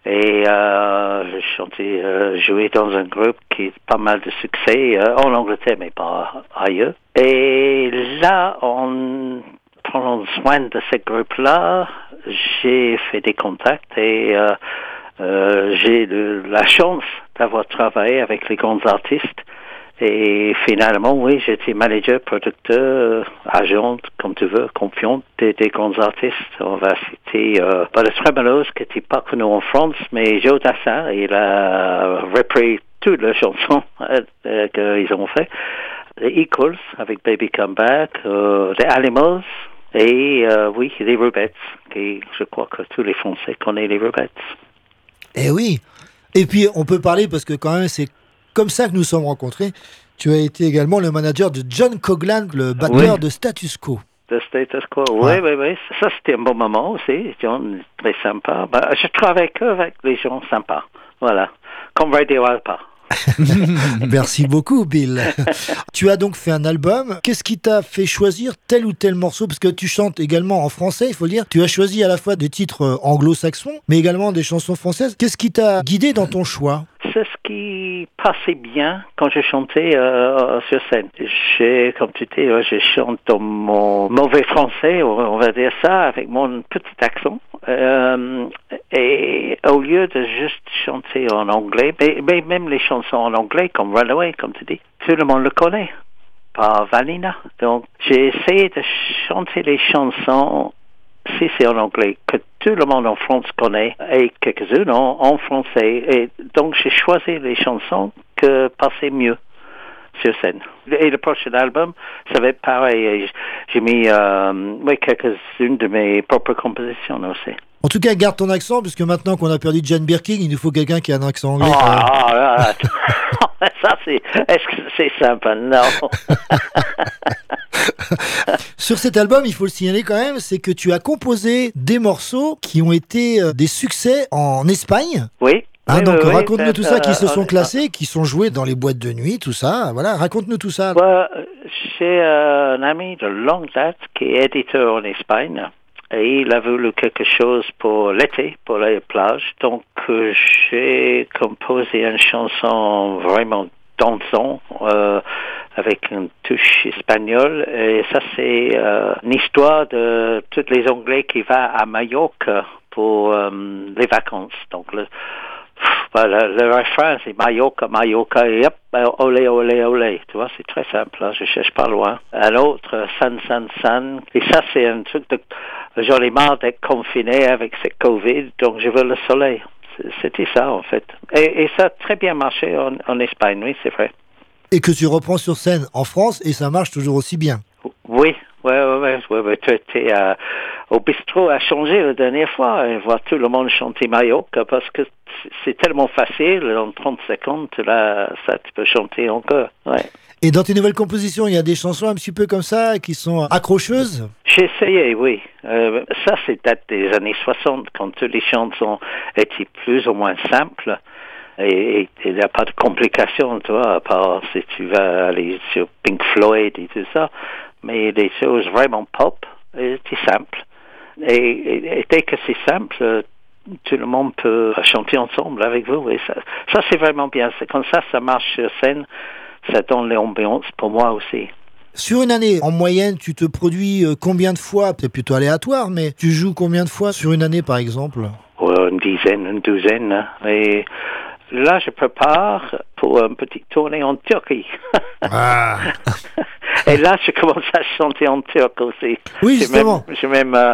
Et euh, je chantais, euh, jouais dans un groupe qui a pas mal de succès euh, en Angleterre, mais pas ailleurs. Et là, en prenant soin de ce groupe-là, j'ai fait des contacts et euh, euh, j'ai la chance d'avoir travaillé avec les grands artistes. Et finalement, oui, j'étais manager, producteur, agent, comme tu veux, confiant des, grands artistes. On va citer euh, le qui n'était pas connu en France, mais Joe Dassin, il a repris toutes les chansons euh, euh, qu'ils ont fait. Les Equals, avec Baby Come Back, euh, les Animals, et euh, oui, les Rubettes, qui je crois que tous les Français connaissent les Rubettes. Eh oui. Et puis, on peut parler parce que quand même, c'est comme ça que nous sommes rencontrés. Tu as été également le manager de John Coglan, le batteur Oui. de Status Quo. De status quo. Oui, oui, oui. Ça, c'était un bon moment aussi. John, très sympa. Bah, je travaille que avec les gens sympas. Voilà. Comme Radio Alpa. Merci beaucoup, Bill. tu as donc fait un album. Qu'est-ce qui t'a fait choisir tel ou tel morceau? Parce que tu chantes également en français, il faut dire. Tu as choisi à la fois des titres euh, anglo-saxons, mais également des chansons françaises. Qu'est-ce qui t'a guidé dans ton choix? C'est ce qui passait bien quand je chantais euh, sur scène. J'ai, comme tu dis, euh, je chante dans mon mauvais français, on va dire ça, avec mon petit accent. Euh, et au lieu de juste chanter en anglais, mais même les chansons en anglais, comme Runaway, comme tu dis, tout le monde le connaît, par Vanina. Donc, j'ai essayé de chanter les chansons si c'est en anglais, que tout le monde en France connaît, et quelques-unes en, en français. Et donc, j'ai choisi les chansons que passaient mieux sur scène. Et le prochain album, ça va être pareil. J'ai mis euh, oui, quelques-unes de mes propres compositions aussi. En tout cas, garde ton accent, puisque maintenant qu'on a perdu Jane Birkin, il nous faut quelqu'un qui a un accent anglais. Ah, là, là. ça, c'est... Est-ce que c'est sympa? Non. Sur cet album, il faut le signaler quand même, c'est que tu as composé des morceaux qui ont été euh, des succès en Espagne. Oui. Oui, donc oui, raconte-nous tout ça, qui se sont on- classés, qui sont joués dans les boîtes de nuit, tout ça. Voilà, raconte-nous tout ça. Ouais, j'ai euh, un ami de longue date qui est éditeur en Espagne et il a voulu quelque chose pour l'été, pour les plages. Donc euh, j'ai composé une chanson vraiment dansant euh, avec une touche espagnole et ça c'est euh, une histoire de tous les Anglais qui va à Mallorca pour les vacances. Donc le, voilà, le refrain, c'est Mallorca, Mallorca, et hop, ben, olé, olé, olé. Tu vois, c'est très simple, là, je cherche pas loin. Un autre, euh, San, San, San. Et ça, c'est un truc de, j'en ai marre d'être confiné avec cette Covid, donc je veux le soleil. C'était ça, en fait. Et, et ça a très bien marché en, en Espagne, oui, c'est vrai. Et que tu reprends sur scène en France et ça marche toujours aussi bien. Oui, ouais, ouais, ouais, ouais, tu étais euh, au bistrot à changer la dernière fois et voir tout le monde chanter Mallorca parce que c'est tellement facile, en 30 secondes, là, ça, tu peux chanter encore, ouais. Et dans tes nouvelles compositions, il y a des chansons un petit peu comme ça qui sont accrocheuses? J'ai essayé, oui. Euh, ça, c'est date des années 60, quand toutes les chansons étaient plus ou moins simples. Et et il n'y a pas de complications, tu vois, à part si tu vas aller sur Pink Floyd et tout ça. Mais des choses vraiment pop, euh, c'est simple. Et, et- et dès que c'est simple, euh, tout le monde peut chanter ensemble avec vous. Et ça, ça c'est vraiment bien. C'est comme ça, ça marche sur scène. Ça donne l'ambiance pour moi aussi. Sur une année, en moyenne, tu te produis euh, combien de fois? C'est plutôt aléatoire, mais tu joues combien de fois sur une année, par exemple? Une dizaine, une douzaine. Et là, je prépare pour une petite tournée en Turquie. Et là, je commence à chanter en turc aussi. Oui, J'ai justement. J'ai même, euh,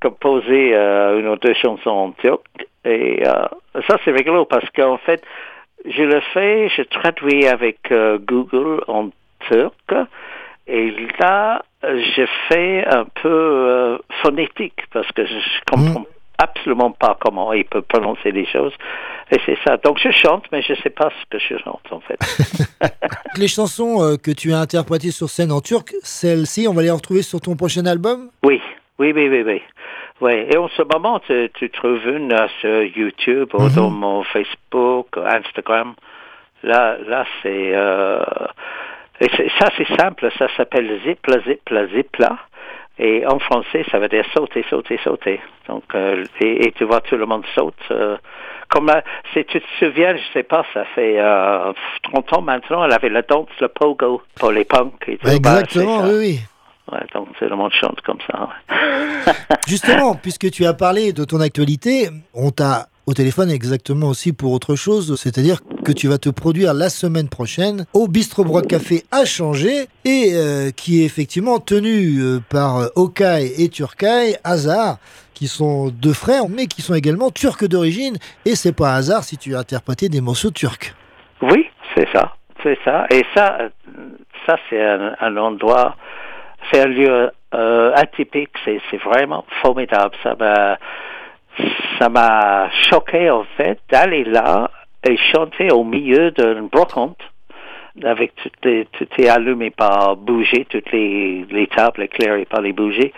composé euh, une ou deux chansons en turc. Et euh, ça, c'est rigolo parce qu'en fait, je le fais, je traduis avec Google en turc. Et là, je fais un peu euh, phonétique parce que je comprends absolument pas comment il peut prononcer les choses. Et c'est ça. Donc je chante, mais je sais pas ce que je chante en fait. Les chansons euh, que tu as interprétées sur scène en turc, celles-ci, on va les retrouver sur ton prochain album? Oui, oui, oui, oui, oui. Ouais. Et en ce moment, tu, tu trouves une sur YouTube ou dans mon Facebook, Instagram. Là, là, c'est euh, ça, c'est simple. Ça s'appelle Zipla, Zipla, Zipla. Et en français, ça veut dire sauter, sauter, sauter. Donc, euh, et, et tu vois, tout le monde saute. euh, comme euh, si tu te souviens, je sais pas, ça fait euh, 30 ans maintenant, elle avait la danse, le pogo pour les punks et tout. Bah, Exactement, ça. oui, oui. Ouais, donc tout le monde chante comme ça. ouais. Justement, puisque tu as parlé de ton actualité, on t'a au téléphone exactement aussi pour autre chose, c'est-à-dire que tu vas te produire la semaine prochaine au Bistro Broad Café à changer et euh, qui est effectivement tenu euh, par euh, Okay et Turkay Hazard qui sont deux frères mais qui sont également turcs d'origine et c'est pas hasard si tu as interprété des morceaux turcs. Oui, c'est ça, c'est ça. Et ça, ça c'est un, un endroit, c'est un lieu atypique. C'est, vraiment formidable. Ça ça m'a choqué en fait d'aller là et chanter au milieu d'une brocante avec toutes les, tout est allumé par bougies, toutes les, les tables éclairées par les bougies.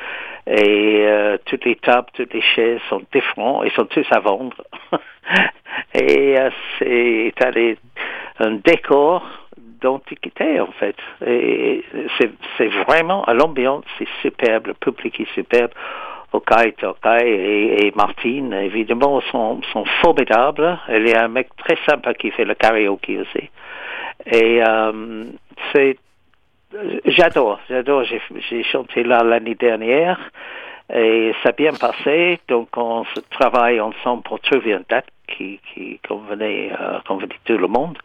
Et euh, toutes les tables, toutes les chaises sont différentes, ils sont tous à vendre. et euh, c'est un décor d'antiquité en fait. Et c'est, vraiment l'ambiance, c'est superbe, le public est superbe. Okai, Tokai et, Martine, évidemment, sont, sont formidables. Y a un mec très sympa qui fait le karaoke aussi. Et euh, c'est J'adore, j'adore. J'ai, j'ai chanté là l'année dernière et ça a bien passé. Donc on se travaille ensemble pour trouver une date qui, qui convenait, euh, convenait tout le monde.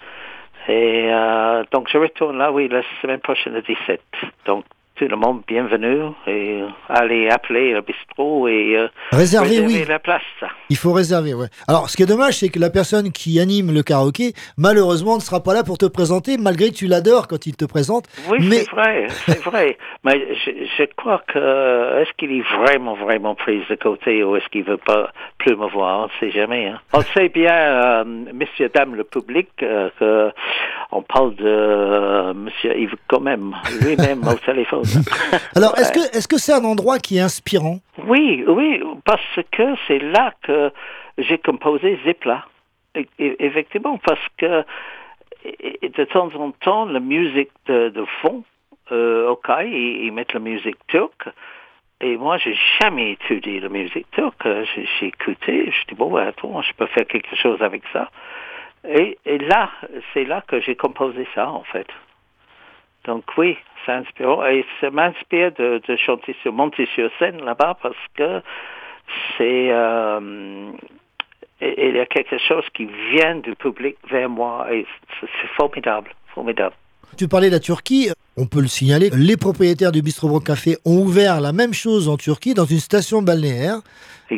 Et euh, donc je retourne là, oui, la semaine prochaine, le 17. Donc tout le monde, bienvenue et allez appeler le bistrot et euh, réserver oui. la place. Il faut réserver, ouais. Alors, ce qui est dommage, c'est que la personne qui anime le karaoké, malheureusement, ne sera pas là pour te présenter, malgré que tu l'adores quand il te présente. Oui, mais c'est vrai, c'est vrai. Mais je, je crois que est-ce qu'il est vraiment, vraiment pris de côté ou est-ce qu'il veut pas plus me voir? On ne sait jamais. Hein. On sait bien, euh, messieurs, dames, le public, euh, que on parle de euh, Monsieur Yves quand même, lui-même au téléphone. alors, est-ce que est-ce que c'est un endroit qui est inspirant? Oui, oui, parce que c'est là que j'ai composé Zipla. E- e- Effectivement, parce que de temps en temps, la musique de, fond euh, ok, ils, ils mettent la musique turque. Et moi, j'ai jamais étudié la musique turque. J'ai écouté, je dis, bon, ouais, attends, je peux faire quelque chose avec ça. Et là, c'est là que j'ai composé ça, en fait. Donc oui, ça inspire. Et ça m'inspire de, chanter sur, monter sur scène là-bas parce que c'est... euh, il y a quelque chose qui vient du public vers moi et c'est formidable, formidable. Tu parlais de la Turquie, on peut le signaler, les propriétaires du Bistro Broc Café ont ouvert la même chose en Turquie dans une station balnéaire.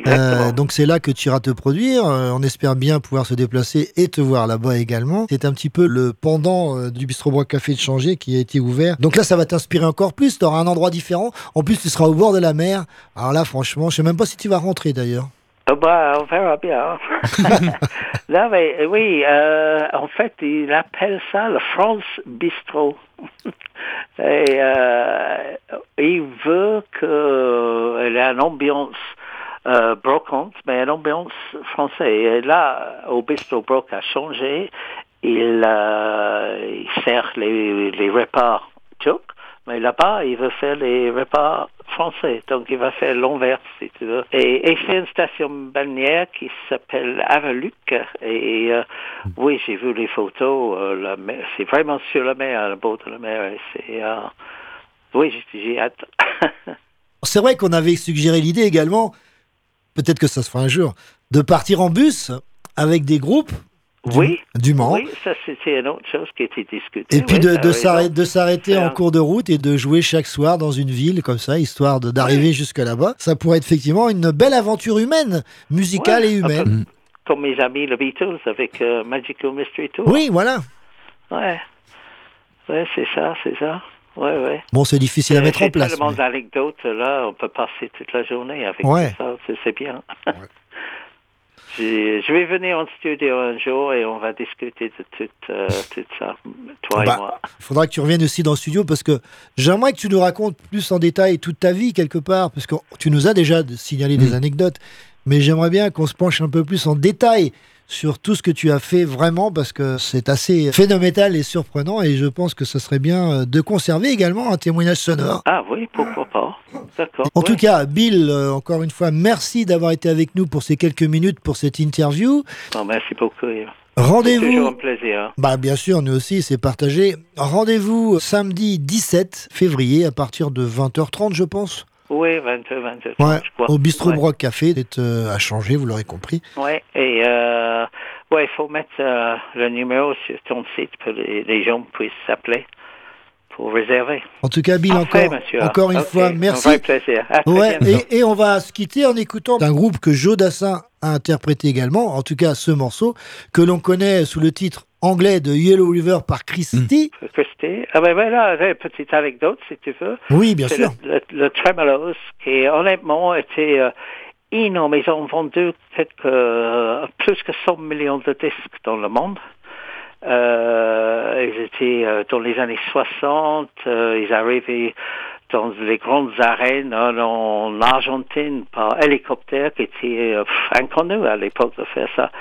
Euh, donc c'est là que tu iras te produire. Euh, on espère bien pouvoir se déplacer et te voir là-bas également. C'est un petit peu le pendant euh, du Bistro Broc Café de Changer qui a été ouvert. Donc là, ça va t'inspirer encore plus. Tu auras un endroit différent. En plus, tu seras au bord de la mer. Alors là, franchement, je sais même pas si tu vas rentrer d'ailleurs. Ah bah, on verra bien. Là, mais, euh, oui, euh, en fait, il appelle ça le France Bistro. Et euh, il veut qu'il ait une ambiance euh, brocante, mais une ambiance française. Et là, au Bistro Broc a changé. Il, euh, il sert les, les repas turcs, mais là-bas, il veut faire les repas français. Donc, il va faire l'envers, si tu veux. Et, et c'est une station balnéaire qui s'appelle Avaluc. Et euh, oui, j'ai vu les photos. euh, c'est vraiment sur la mer, le bord de la mer. Et euh, oui, j'ai hâte. C'est vrai qu'on avait suggéré l'idée également, peut-être que ça se fera un jour, de partir en bus avec des groupes Oui. Oui, ça, c'était une autre chose qui a été discutée. Et puis de, s'arrêter, s'arrêter en cours de route et de jouer chaque soir dans une ville comme ça, histoire d'arriver jusque là-bas. Ça pourrait être effectivement une belle aventure humaine, musicale Ouais, et humaine. Comme mes amis les Beatles avec euh, Magical Mystery Tour. Oui, voilà. Ouais. Ouais, c'est ça, c'est ça. Ouais, ouais. Bon, c'est difficile à mettre en place. tellement mais- d'anecdotes, là, on peut passer toute la journée avec Ouais. ça, c'est bien. Je vais venir en studio un jour et on va discuter de tout, euh, tout ça, toi Bah, et moi. Il faudra que tu reviennes aussi dans le studio parce que j'aimerais que tu nous racontes plus en détail toute ta vie quelque part, parce que tu nous as déjà signalé des anecdotes, mais j'aimerais bien qu'on se penche un peu plus en détail sur tout ce que tu as fait vraiment parce que c'est assez phénoménal et surprenant et je pense que ce serait bien euh, de conserver également un témoignage sonore. Ah oui, pourquoi pas. D'accord. En ouais. tout cas, Bill, euh, encore une fois, merci d'avoir été avec nous pour ces quelques minutes pour cette interview. Bon, merci beaucoup. Rendez-vous. toujours un plaisir. Bah bien sûr, nous aussi, c'est partagé. Rendez-vous samedi 17 février à partir de 20h30, je pense. Oui, 22, 22, Ouais, je crois. au Bistrot Ouais. Broc Café, c'est euh, à changer, vous l'aurez compris. Ouais, et euh, ouais, il faut mettre euh, le numéro sur ton site pour que les, les gens puissent s'appeler pour réserver. En tout cas, Bill, encore, monsieur. encore une fois, Un merci. vrai plaisir. Ouais, et, et on va se quitter en écoutant un groupe que Joe Dassin a interprété également, en tout cas ce morceau, que l'on connaît sous le titre anglais de Yellow River par Christie. Christy. Ah ben, ben là, j'ai une petite anecdote, si tu veux. Oui, bien sûr. Le, le, le Tremolos, qui honnêtement était euh, énorme. Ils ont vendu peut-être euh, plus que 100 millions de disques dans le monde. Euh, ils étaient euh, dans les années 60, euh, ils arrivaient dans les grandes arènes en, en Argentine par hélicoptère qui était inconnu à l'époque de faire ça.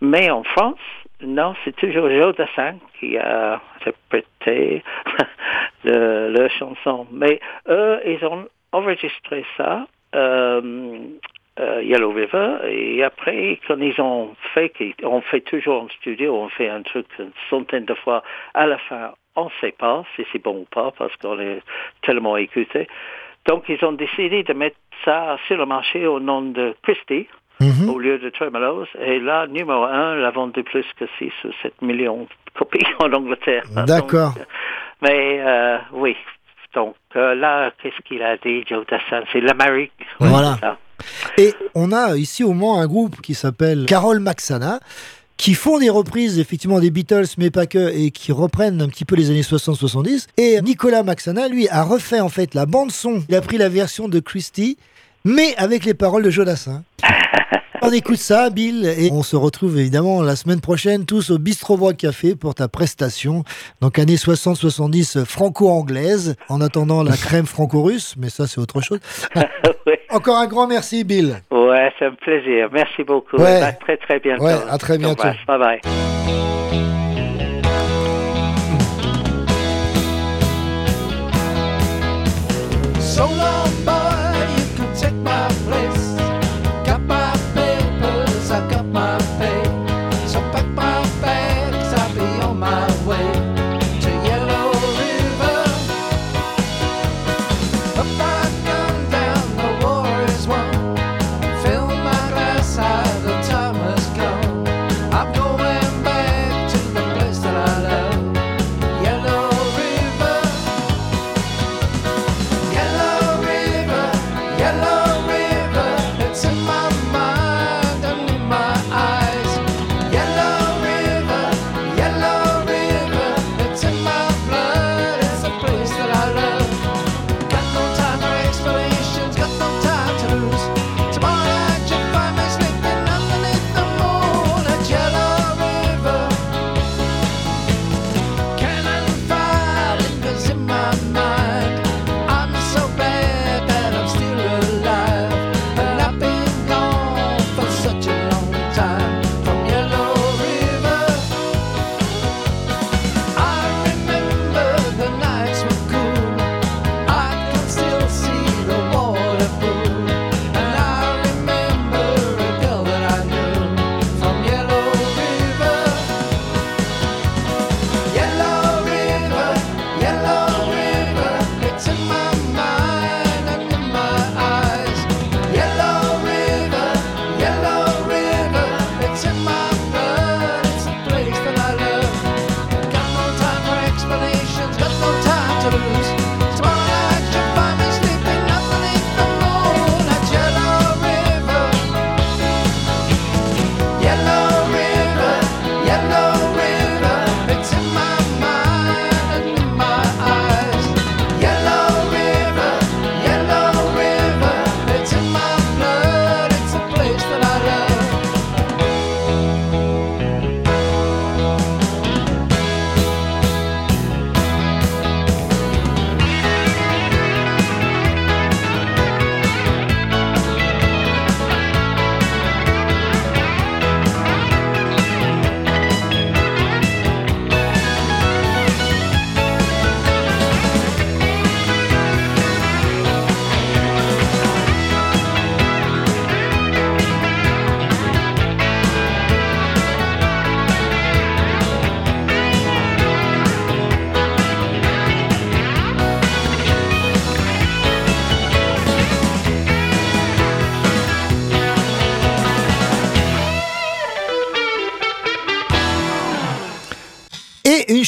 Mais en France, non, c'est toujours Joe Dassin qui a interprété le, le chanson. Mais eux, ils ont enregistré ça, euh, euh, Yellow River, et après, quand ils ont fait, on fait toujours en studio, on fait un truc une centaine de fois, à la fin, on ne sait pas si c'est bon ou pas, parce qu'on est tellement écouté. Donc, ils ont décidé de mettre ça sur le marché au nom de Christie, Mhm. au lieu de Tremolos. Et là, numéro un, l'a vendu plus que 6 ou 7 millions de copies en Angleterre. D'accord. Donc, mais euh, oui. Donc euh, là, qu'est-ce qu'il a dit, Joe Dassin? C'est l'Amérique. Voilà. Et on a ici au Mans un groupe qui s'appelle Carole Maxana, qui font des reprises effectivement des Beatles, mais pas que, et qui reprennent un petit peu les années 60-70. Et Nicolas Maxana, lui, a refait en fait la bande son. Il a pris la version de Christie, mais avec les paroles de Jodassin. On écoute ça, Bill, et on se retrouve évidemment la semaine prochaine tous au Bistro Broc Café pour ta prestation. Donc années 60-70 franco-anglaise, en attendant la crème franco-russe, mais ça c'est autre chose. Encore un grand merci, Bill. Ouais, c'est un plaisir. Merci beaucoup. Ouais. À très très bientôt. Ouais, à très bientôt. Bye bye. So long, boy,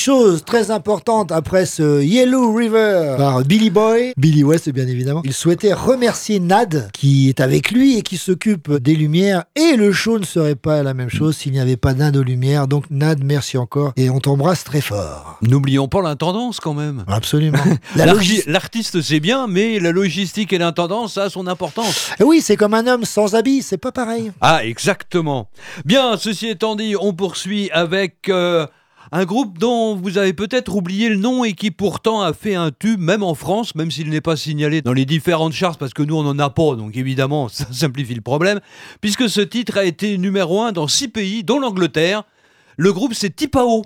chose très importante après ce Yellow River par Billy Boy, Billy West bien évidemment, il souhaitait remercier Nad qui est avec lui et qui s'occupe des lumières et le show ne serait pas la même chose s'il n'y avait pas Nad aux lumières. Donc Nad, merci encore et on t'embrasse très fort. N'oublions pas l'intendance quand même. Absolument. La L'artiste c'est bien, mais la logistique et l'intendance, ça a son importance. Eh oui, c'est comme un homme sans habit, c'est pas pareil. Ah, exactement. Bien, ceci étant dit, on poursuit avec euh, un groupe dont vous avez peut-être oublié le nom et qui pourtant a fait un tube, même en France, même s'il n'est pas signalé dans les différentes charts, parce que nous on n'en a pas, donc évidemment ça simplifie le problème, puisque ce titre a été numéro un dans six pays, dont l'Angleterre. Le groupe c'est Tipao.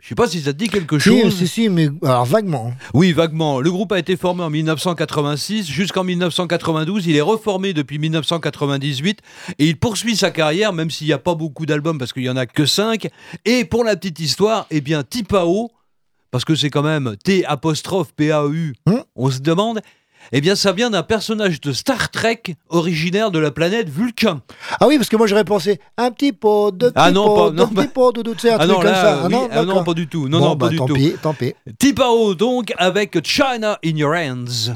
Je sais pas si ça te dit quelque Si, chose. si, si, mais alors vaguement. Oui, vaguement. Le groupe a été formé en 1986 jusqu'en 1992. Il est reformé depuis 1998 et il poursuit sa carrière, même s'il n'y a pas beaucoup d'albums parce qu'il n'y en a que 5. Et pour la petite histoire, eh bien, Tipao, parce que c'est quand même T apostrophe P-A-U, on se demande, eh bien, ça vient d'un personnage de Star Trek originaire de la planète Vulcain. Ah oui, parce que moi j'aurais pensé un petit pot, deux petits Ah non, pots, pas- deux non, petits bah- pots, tu sais, un Ah truc non, comme là, ça. Ah oui, non, ah pas du tout. Non, Bon, non, bah, pas du tant tout. pis, tant pis. Tipao, donc, avec China in Your Hands.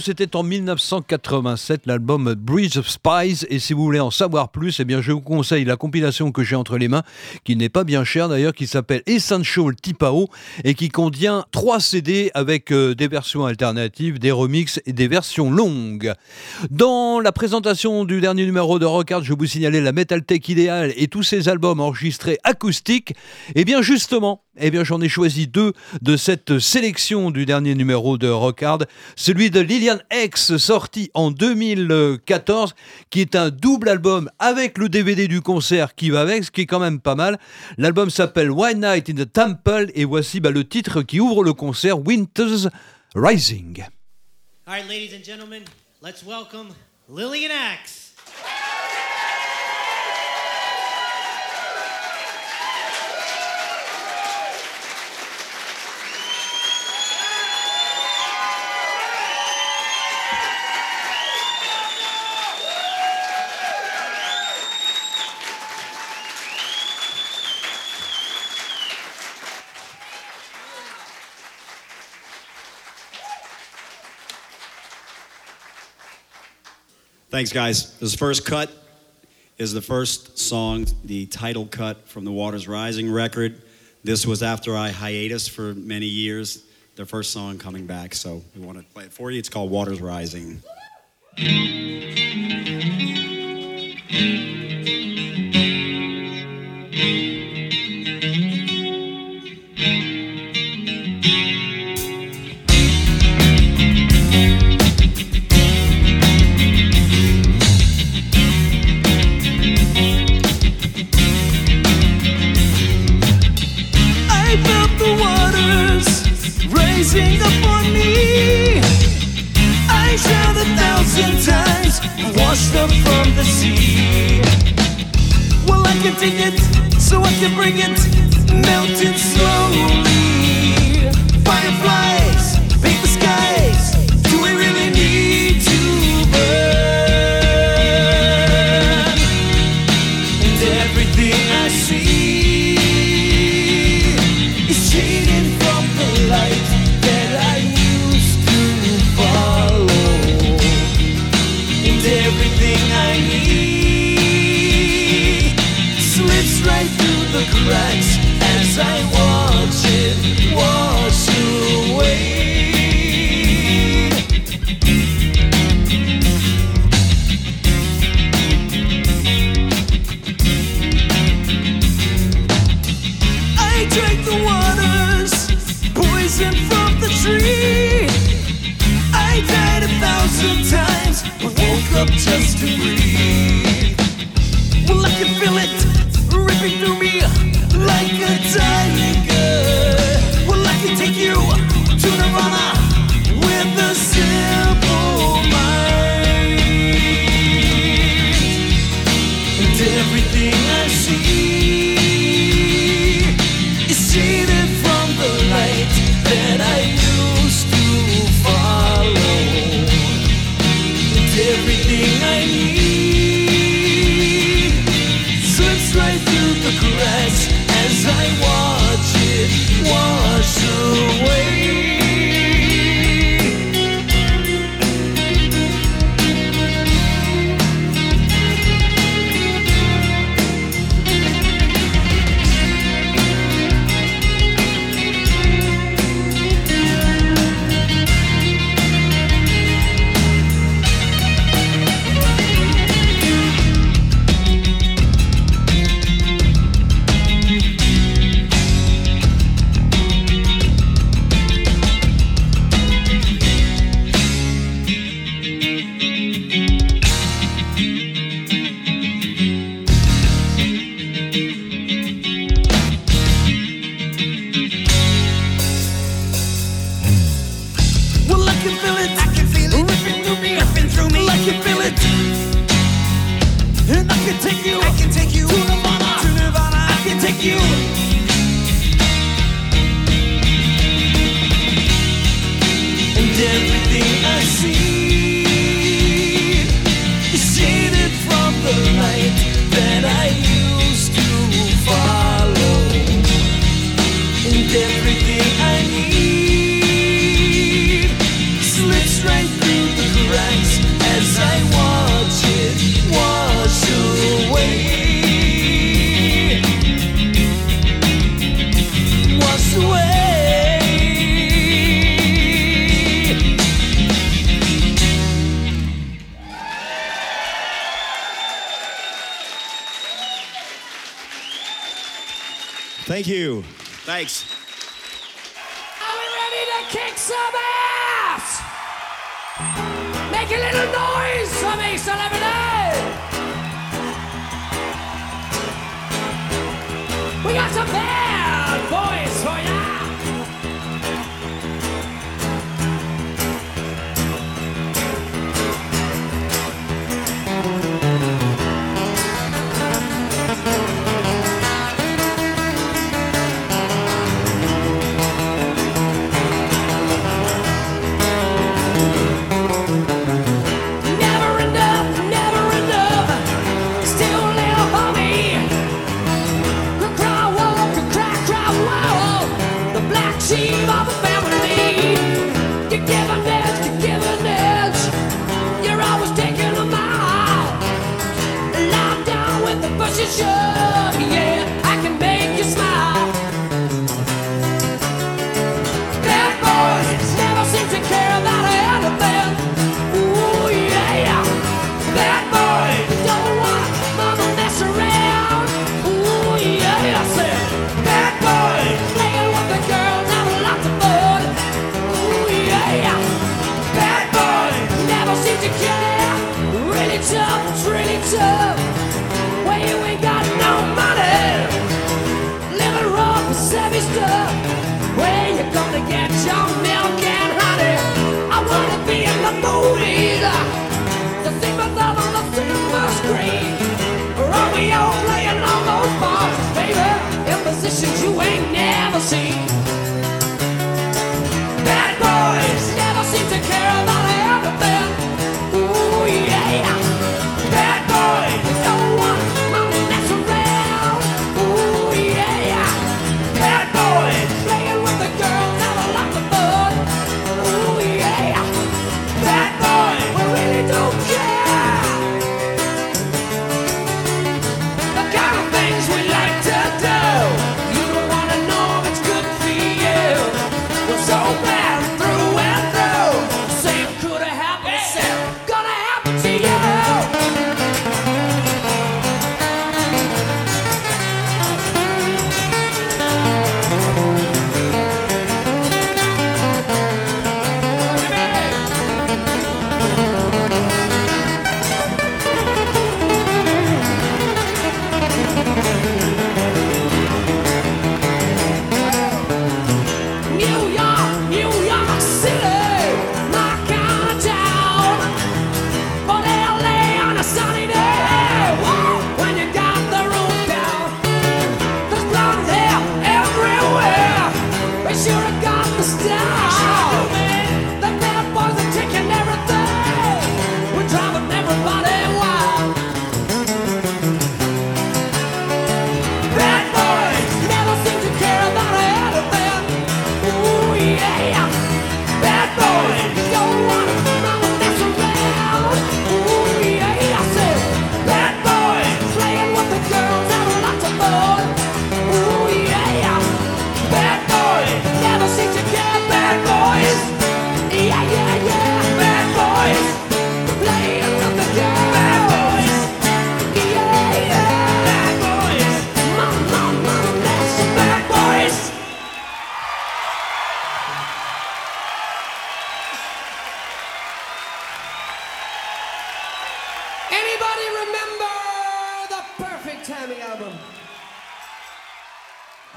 C'était en 1987, l'album Bridge of Spies. Et si vous voulez en savoir plus, eh bien, je vous conseille la compilation que j'ai entre les mains, qui n'est pas bien chère d'ailleurs, qui s'appelle Essential Tipao et qui contient trois CD avec euh, des versions alternatives, des remixes et des versions longues. Dans la présentation du dernier numéro de Rockard, je vous signalais la Metal Tech idéale et tous ces albums enregistrés acoustiques. Et bien justement, eh bien j'en ai choisi deux de cette sélection du dernier numéro de Rockard. Celui de Lilian X, sorti en 2014, qui est un double album avec le DVD du concert qui va avec, ce qui est quand même pas mal. L'album s'appelle One Night in the Temple et voici bah, le titre qui ouvre le concert, Winter's Rising. All right, ladies and gentlemen, let's welcome Lillian Axe. Thanks, guys. This first cut is the first song, the title cut from the Waters Rising record. This was after I hiatus for many years, their first song coming back, so we want to play it for you. It's called Waters Rising. Thank you. Thanks. Are we ready to kick some ass? Make a little noise for me, celebrity. We got some fans.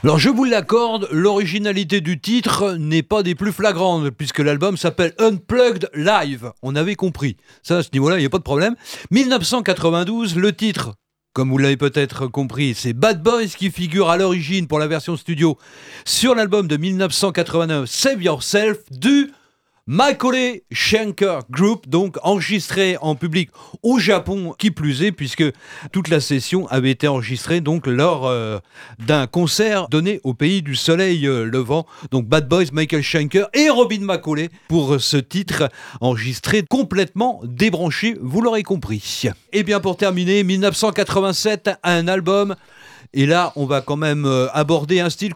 Alors je vous l'accorde, l'originalité du titre n'est pas des plus flagrantes, puisque l'album s'appelle Unplugged Live. On avait compris. Ça, à ce niveau-là, il n'y a pas de problème. 1992, le titre, comme vous l'avez peut-être compris, c'est Bad Boys qui figure à l'origine pour la version studio sur l'album de 1989 Save Yourself du Macaulay Shanker Group, donc enregistré en public au Japon, qui plus est, puisque toute la session avait été enregistrée donc lors euh, d'un concert donné au pays du soleil euh, levant. Donc Bad Boys, Michael Schenker et Robin Macaulay pour euh, ce titre enregistré complètement débranché, vous l'aurez compris. Et bien pour terminer, 1987, un album. Et là, on va quand même aborder un style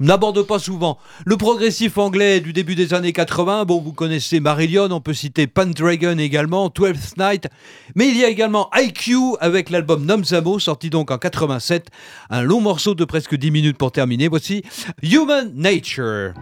n'aborde pas souvent. Le progressif anglais du début des années 80, bon, vous connaissez Marillion, on peut citer Pandragon également, Twelfth Night, mais il y a également IQ avec l'album Nomzamo, sorti donc en 87. Un long morceau de presque 10 minutes pour terminer. Voici Human Nature.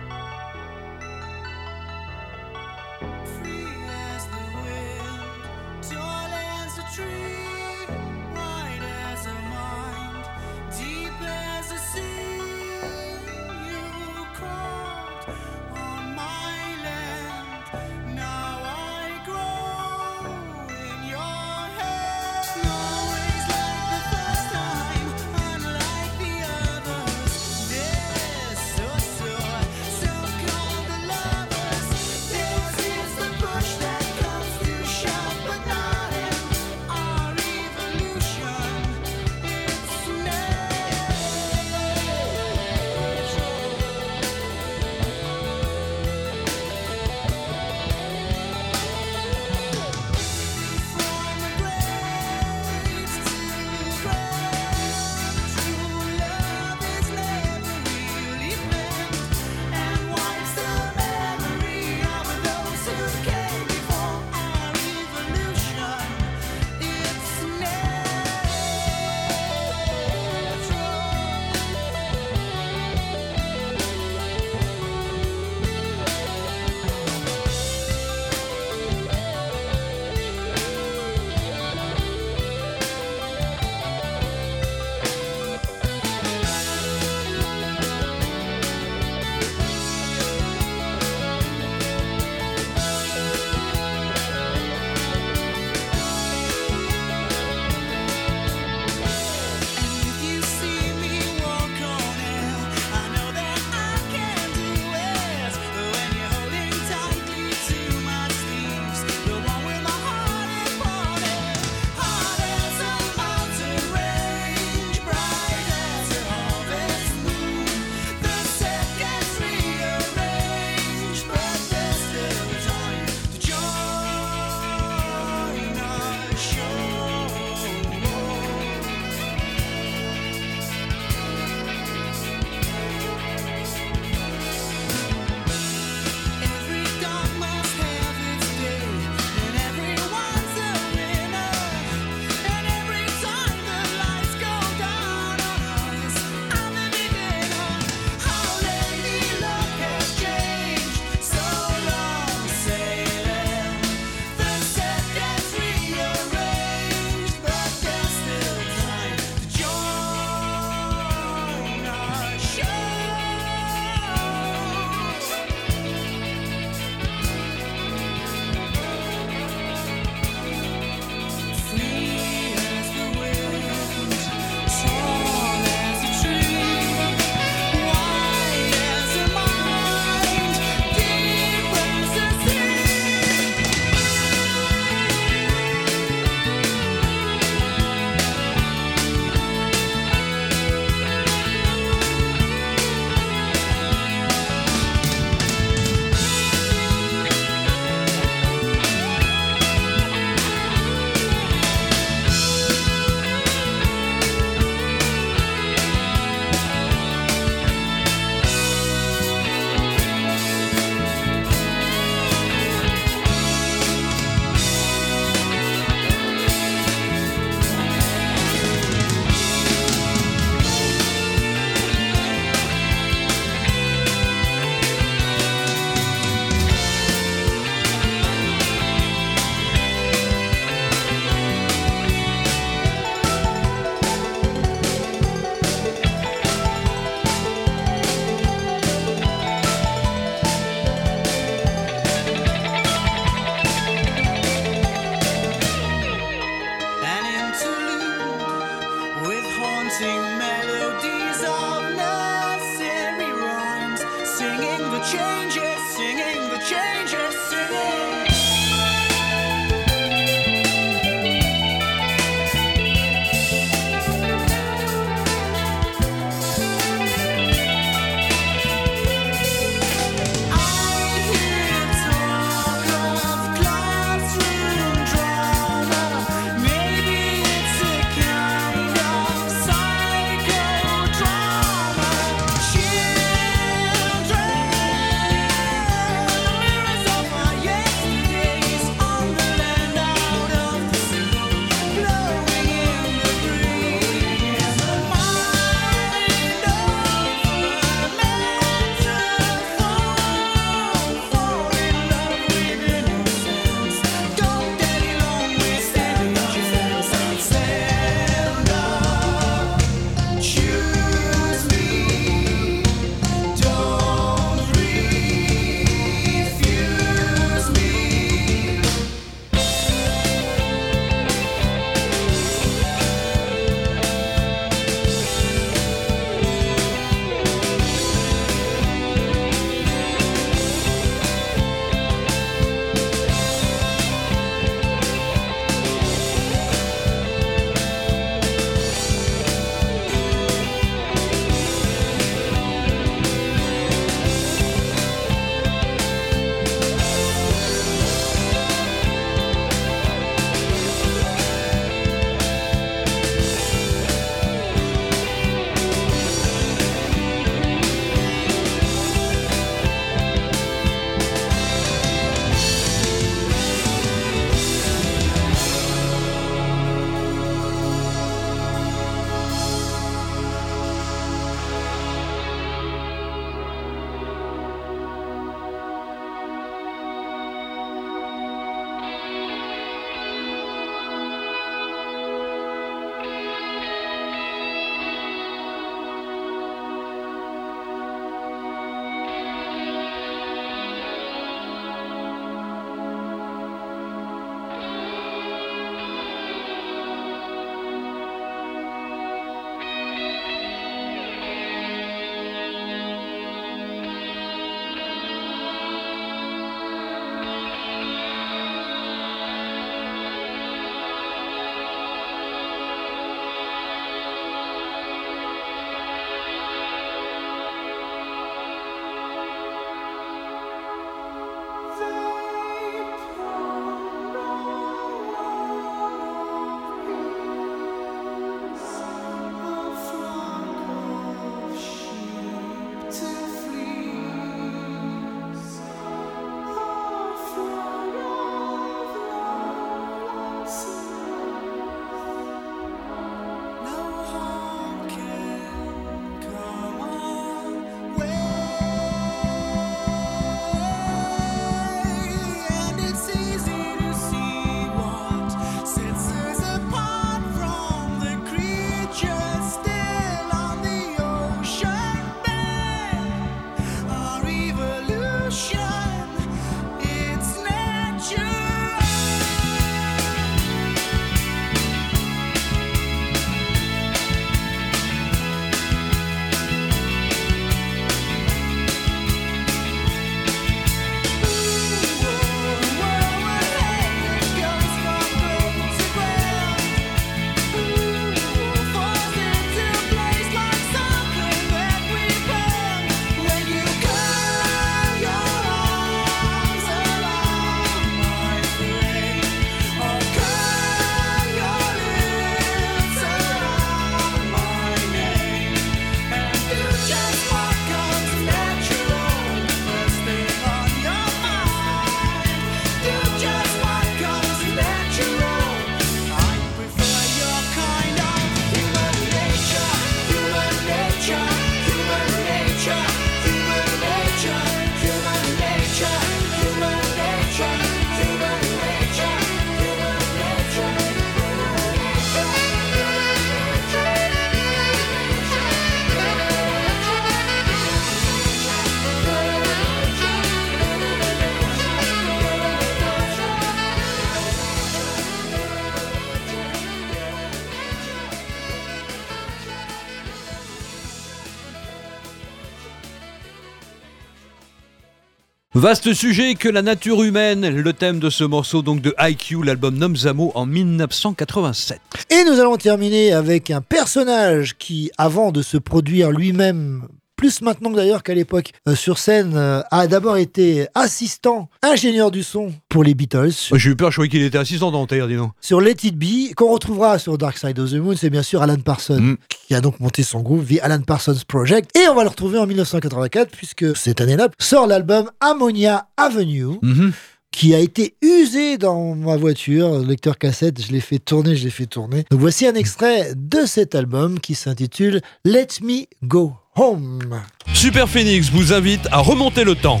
Vaste sujet que la nature humaine, le thème de ce morceau donc de IQ, l'album Nomzamo en 1987. Et nous allons terminer avec un personnage qui, avant de se produire lui-même, plus maintenant d'ailleurs qu'à l'époque, euh, sur scène, euh, a d'abord été assistant, ingénieur du son pour les Beatles. Oh, J'ai eu peur, je croyais qu'il était assistant dentaire, dis donc. Sur Let It Be, qu'on retrouvera sur Dark Side of the Moon, c'est bien sûr Alan Parsons, Mm. qui a donc monté son groupe via Alan Parsons Project. Et on va le retrouver en 1984, puisque cette année-là sort l'album Ammonia Avenue. Mhm. qui a été usé dans ma voiture, le lecteur cassette, je l'ai fait tourner, je l'ai fait tourner. Donc voici un extrait de cet album qui s'intitule Let Me Go Home. Super Phoenix vous invite à remonter le temps.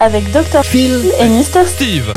Avec Dr. Phil et Mr. Steve.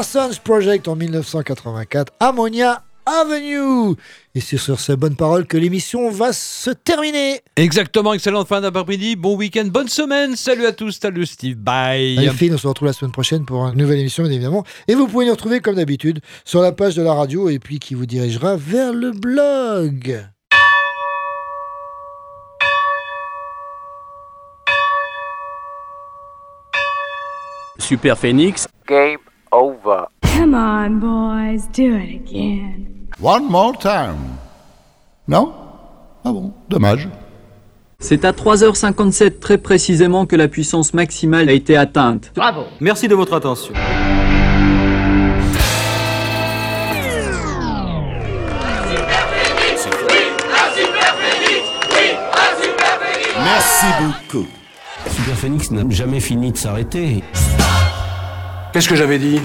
Parsons Project en 1984, Ammonia Avenue. Et c'est sur ces bonnes paroles que l'émission va se terminer. Exactement, excellente fin d'après-midi, bon week-end, bonne semaine, salut à tous, salut Steve, bye Allez, Phil, on se retrouve la semaine prochaine pour une nouvelle émission, bien évidemment. Et vous pouvez nous retrouver, comme d'habitude, sur la page de la radio et puis qui vous dirigera vers le blog. Super Phoenix. Game over. Come on, boys, do it again. One more time. Non? Ah bon, dommage. C'est à 3h57 très précisément que la puissance maximale a été atteinte. Bravo. Merci de votre attention. Merci beaucoup. Super Phoenix n'a jamais fini de s'arrêter. Qu'est-ce que j'avais dit?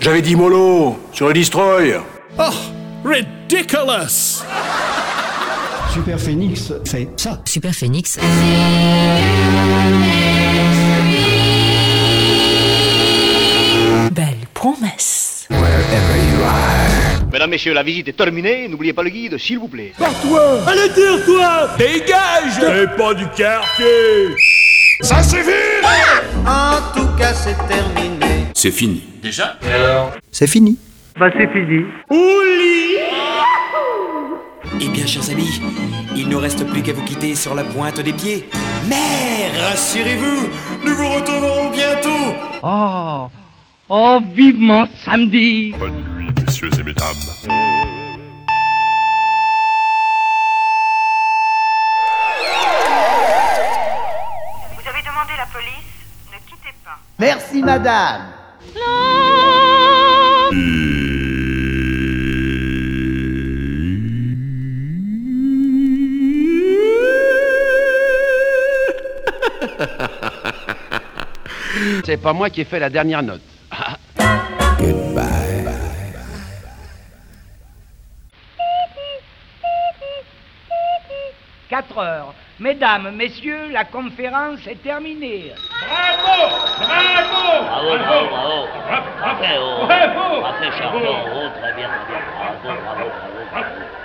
J'avais dit mollo sur le destroy. Oh, ridiculous. Super Phoenix fait ça. Super Phoenix. Belle promesse. Mesdames, Messieurs, la visite est terminée. N'oubliez pas le guide, s'il vous plaît. Toi Allez, tire-toi Dégage T'es pas du quartier Ça suffit En tout cas, c'est terminé. C'est fini. Déjà C'est fini. Bah, c'est fini. Eh bien, chers amis, il ne reste plus qu'à vous quitter sur la pointe des pieds. Mais rassurez-vous, nous vous retrouverons bientôt. Oh, oh, vivement samedi. Bonne nuit, messieurs et mesdames. Vous avez demandé la police Ne quittez pas. Merci, madame. C'est pas moi qui ai fait la dernière note. 4 heures. Mesdames, messieurs, la conférence est terminée. Bravo Bravo Bravo, bravo, bravo. Bravo bravo.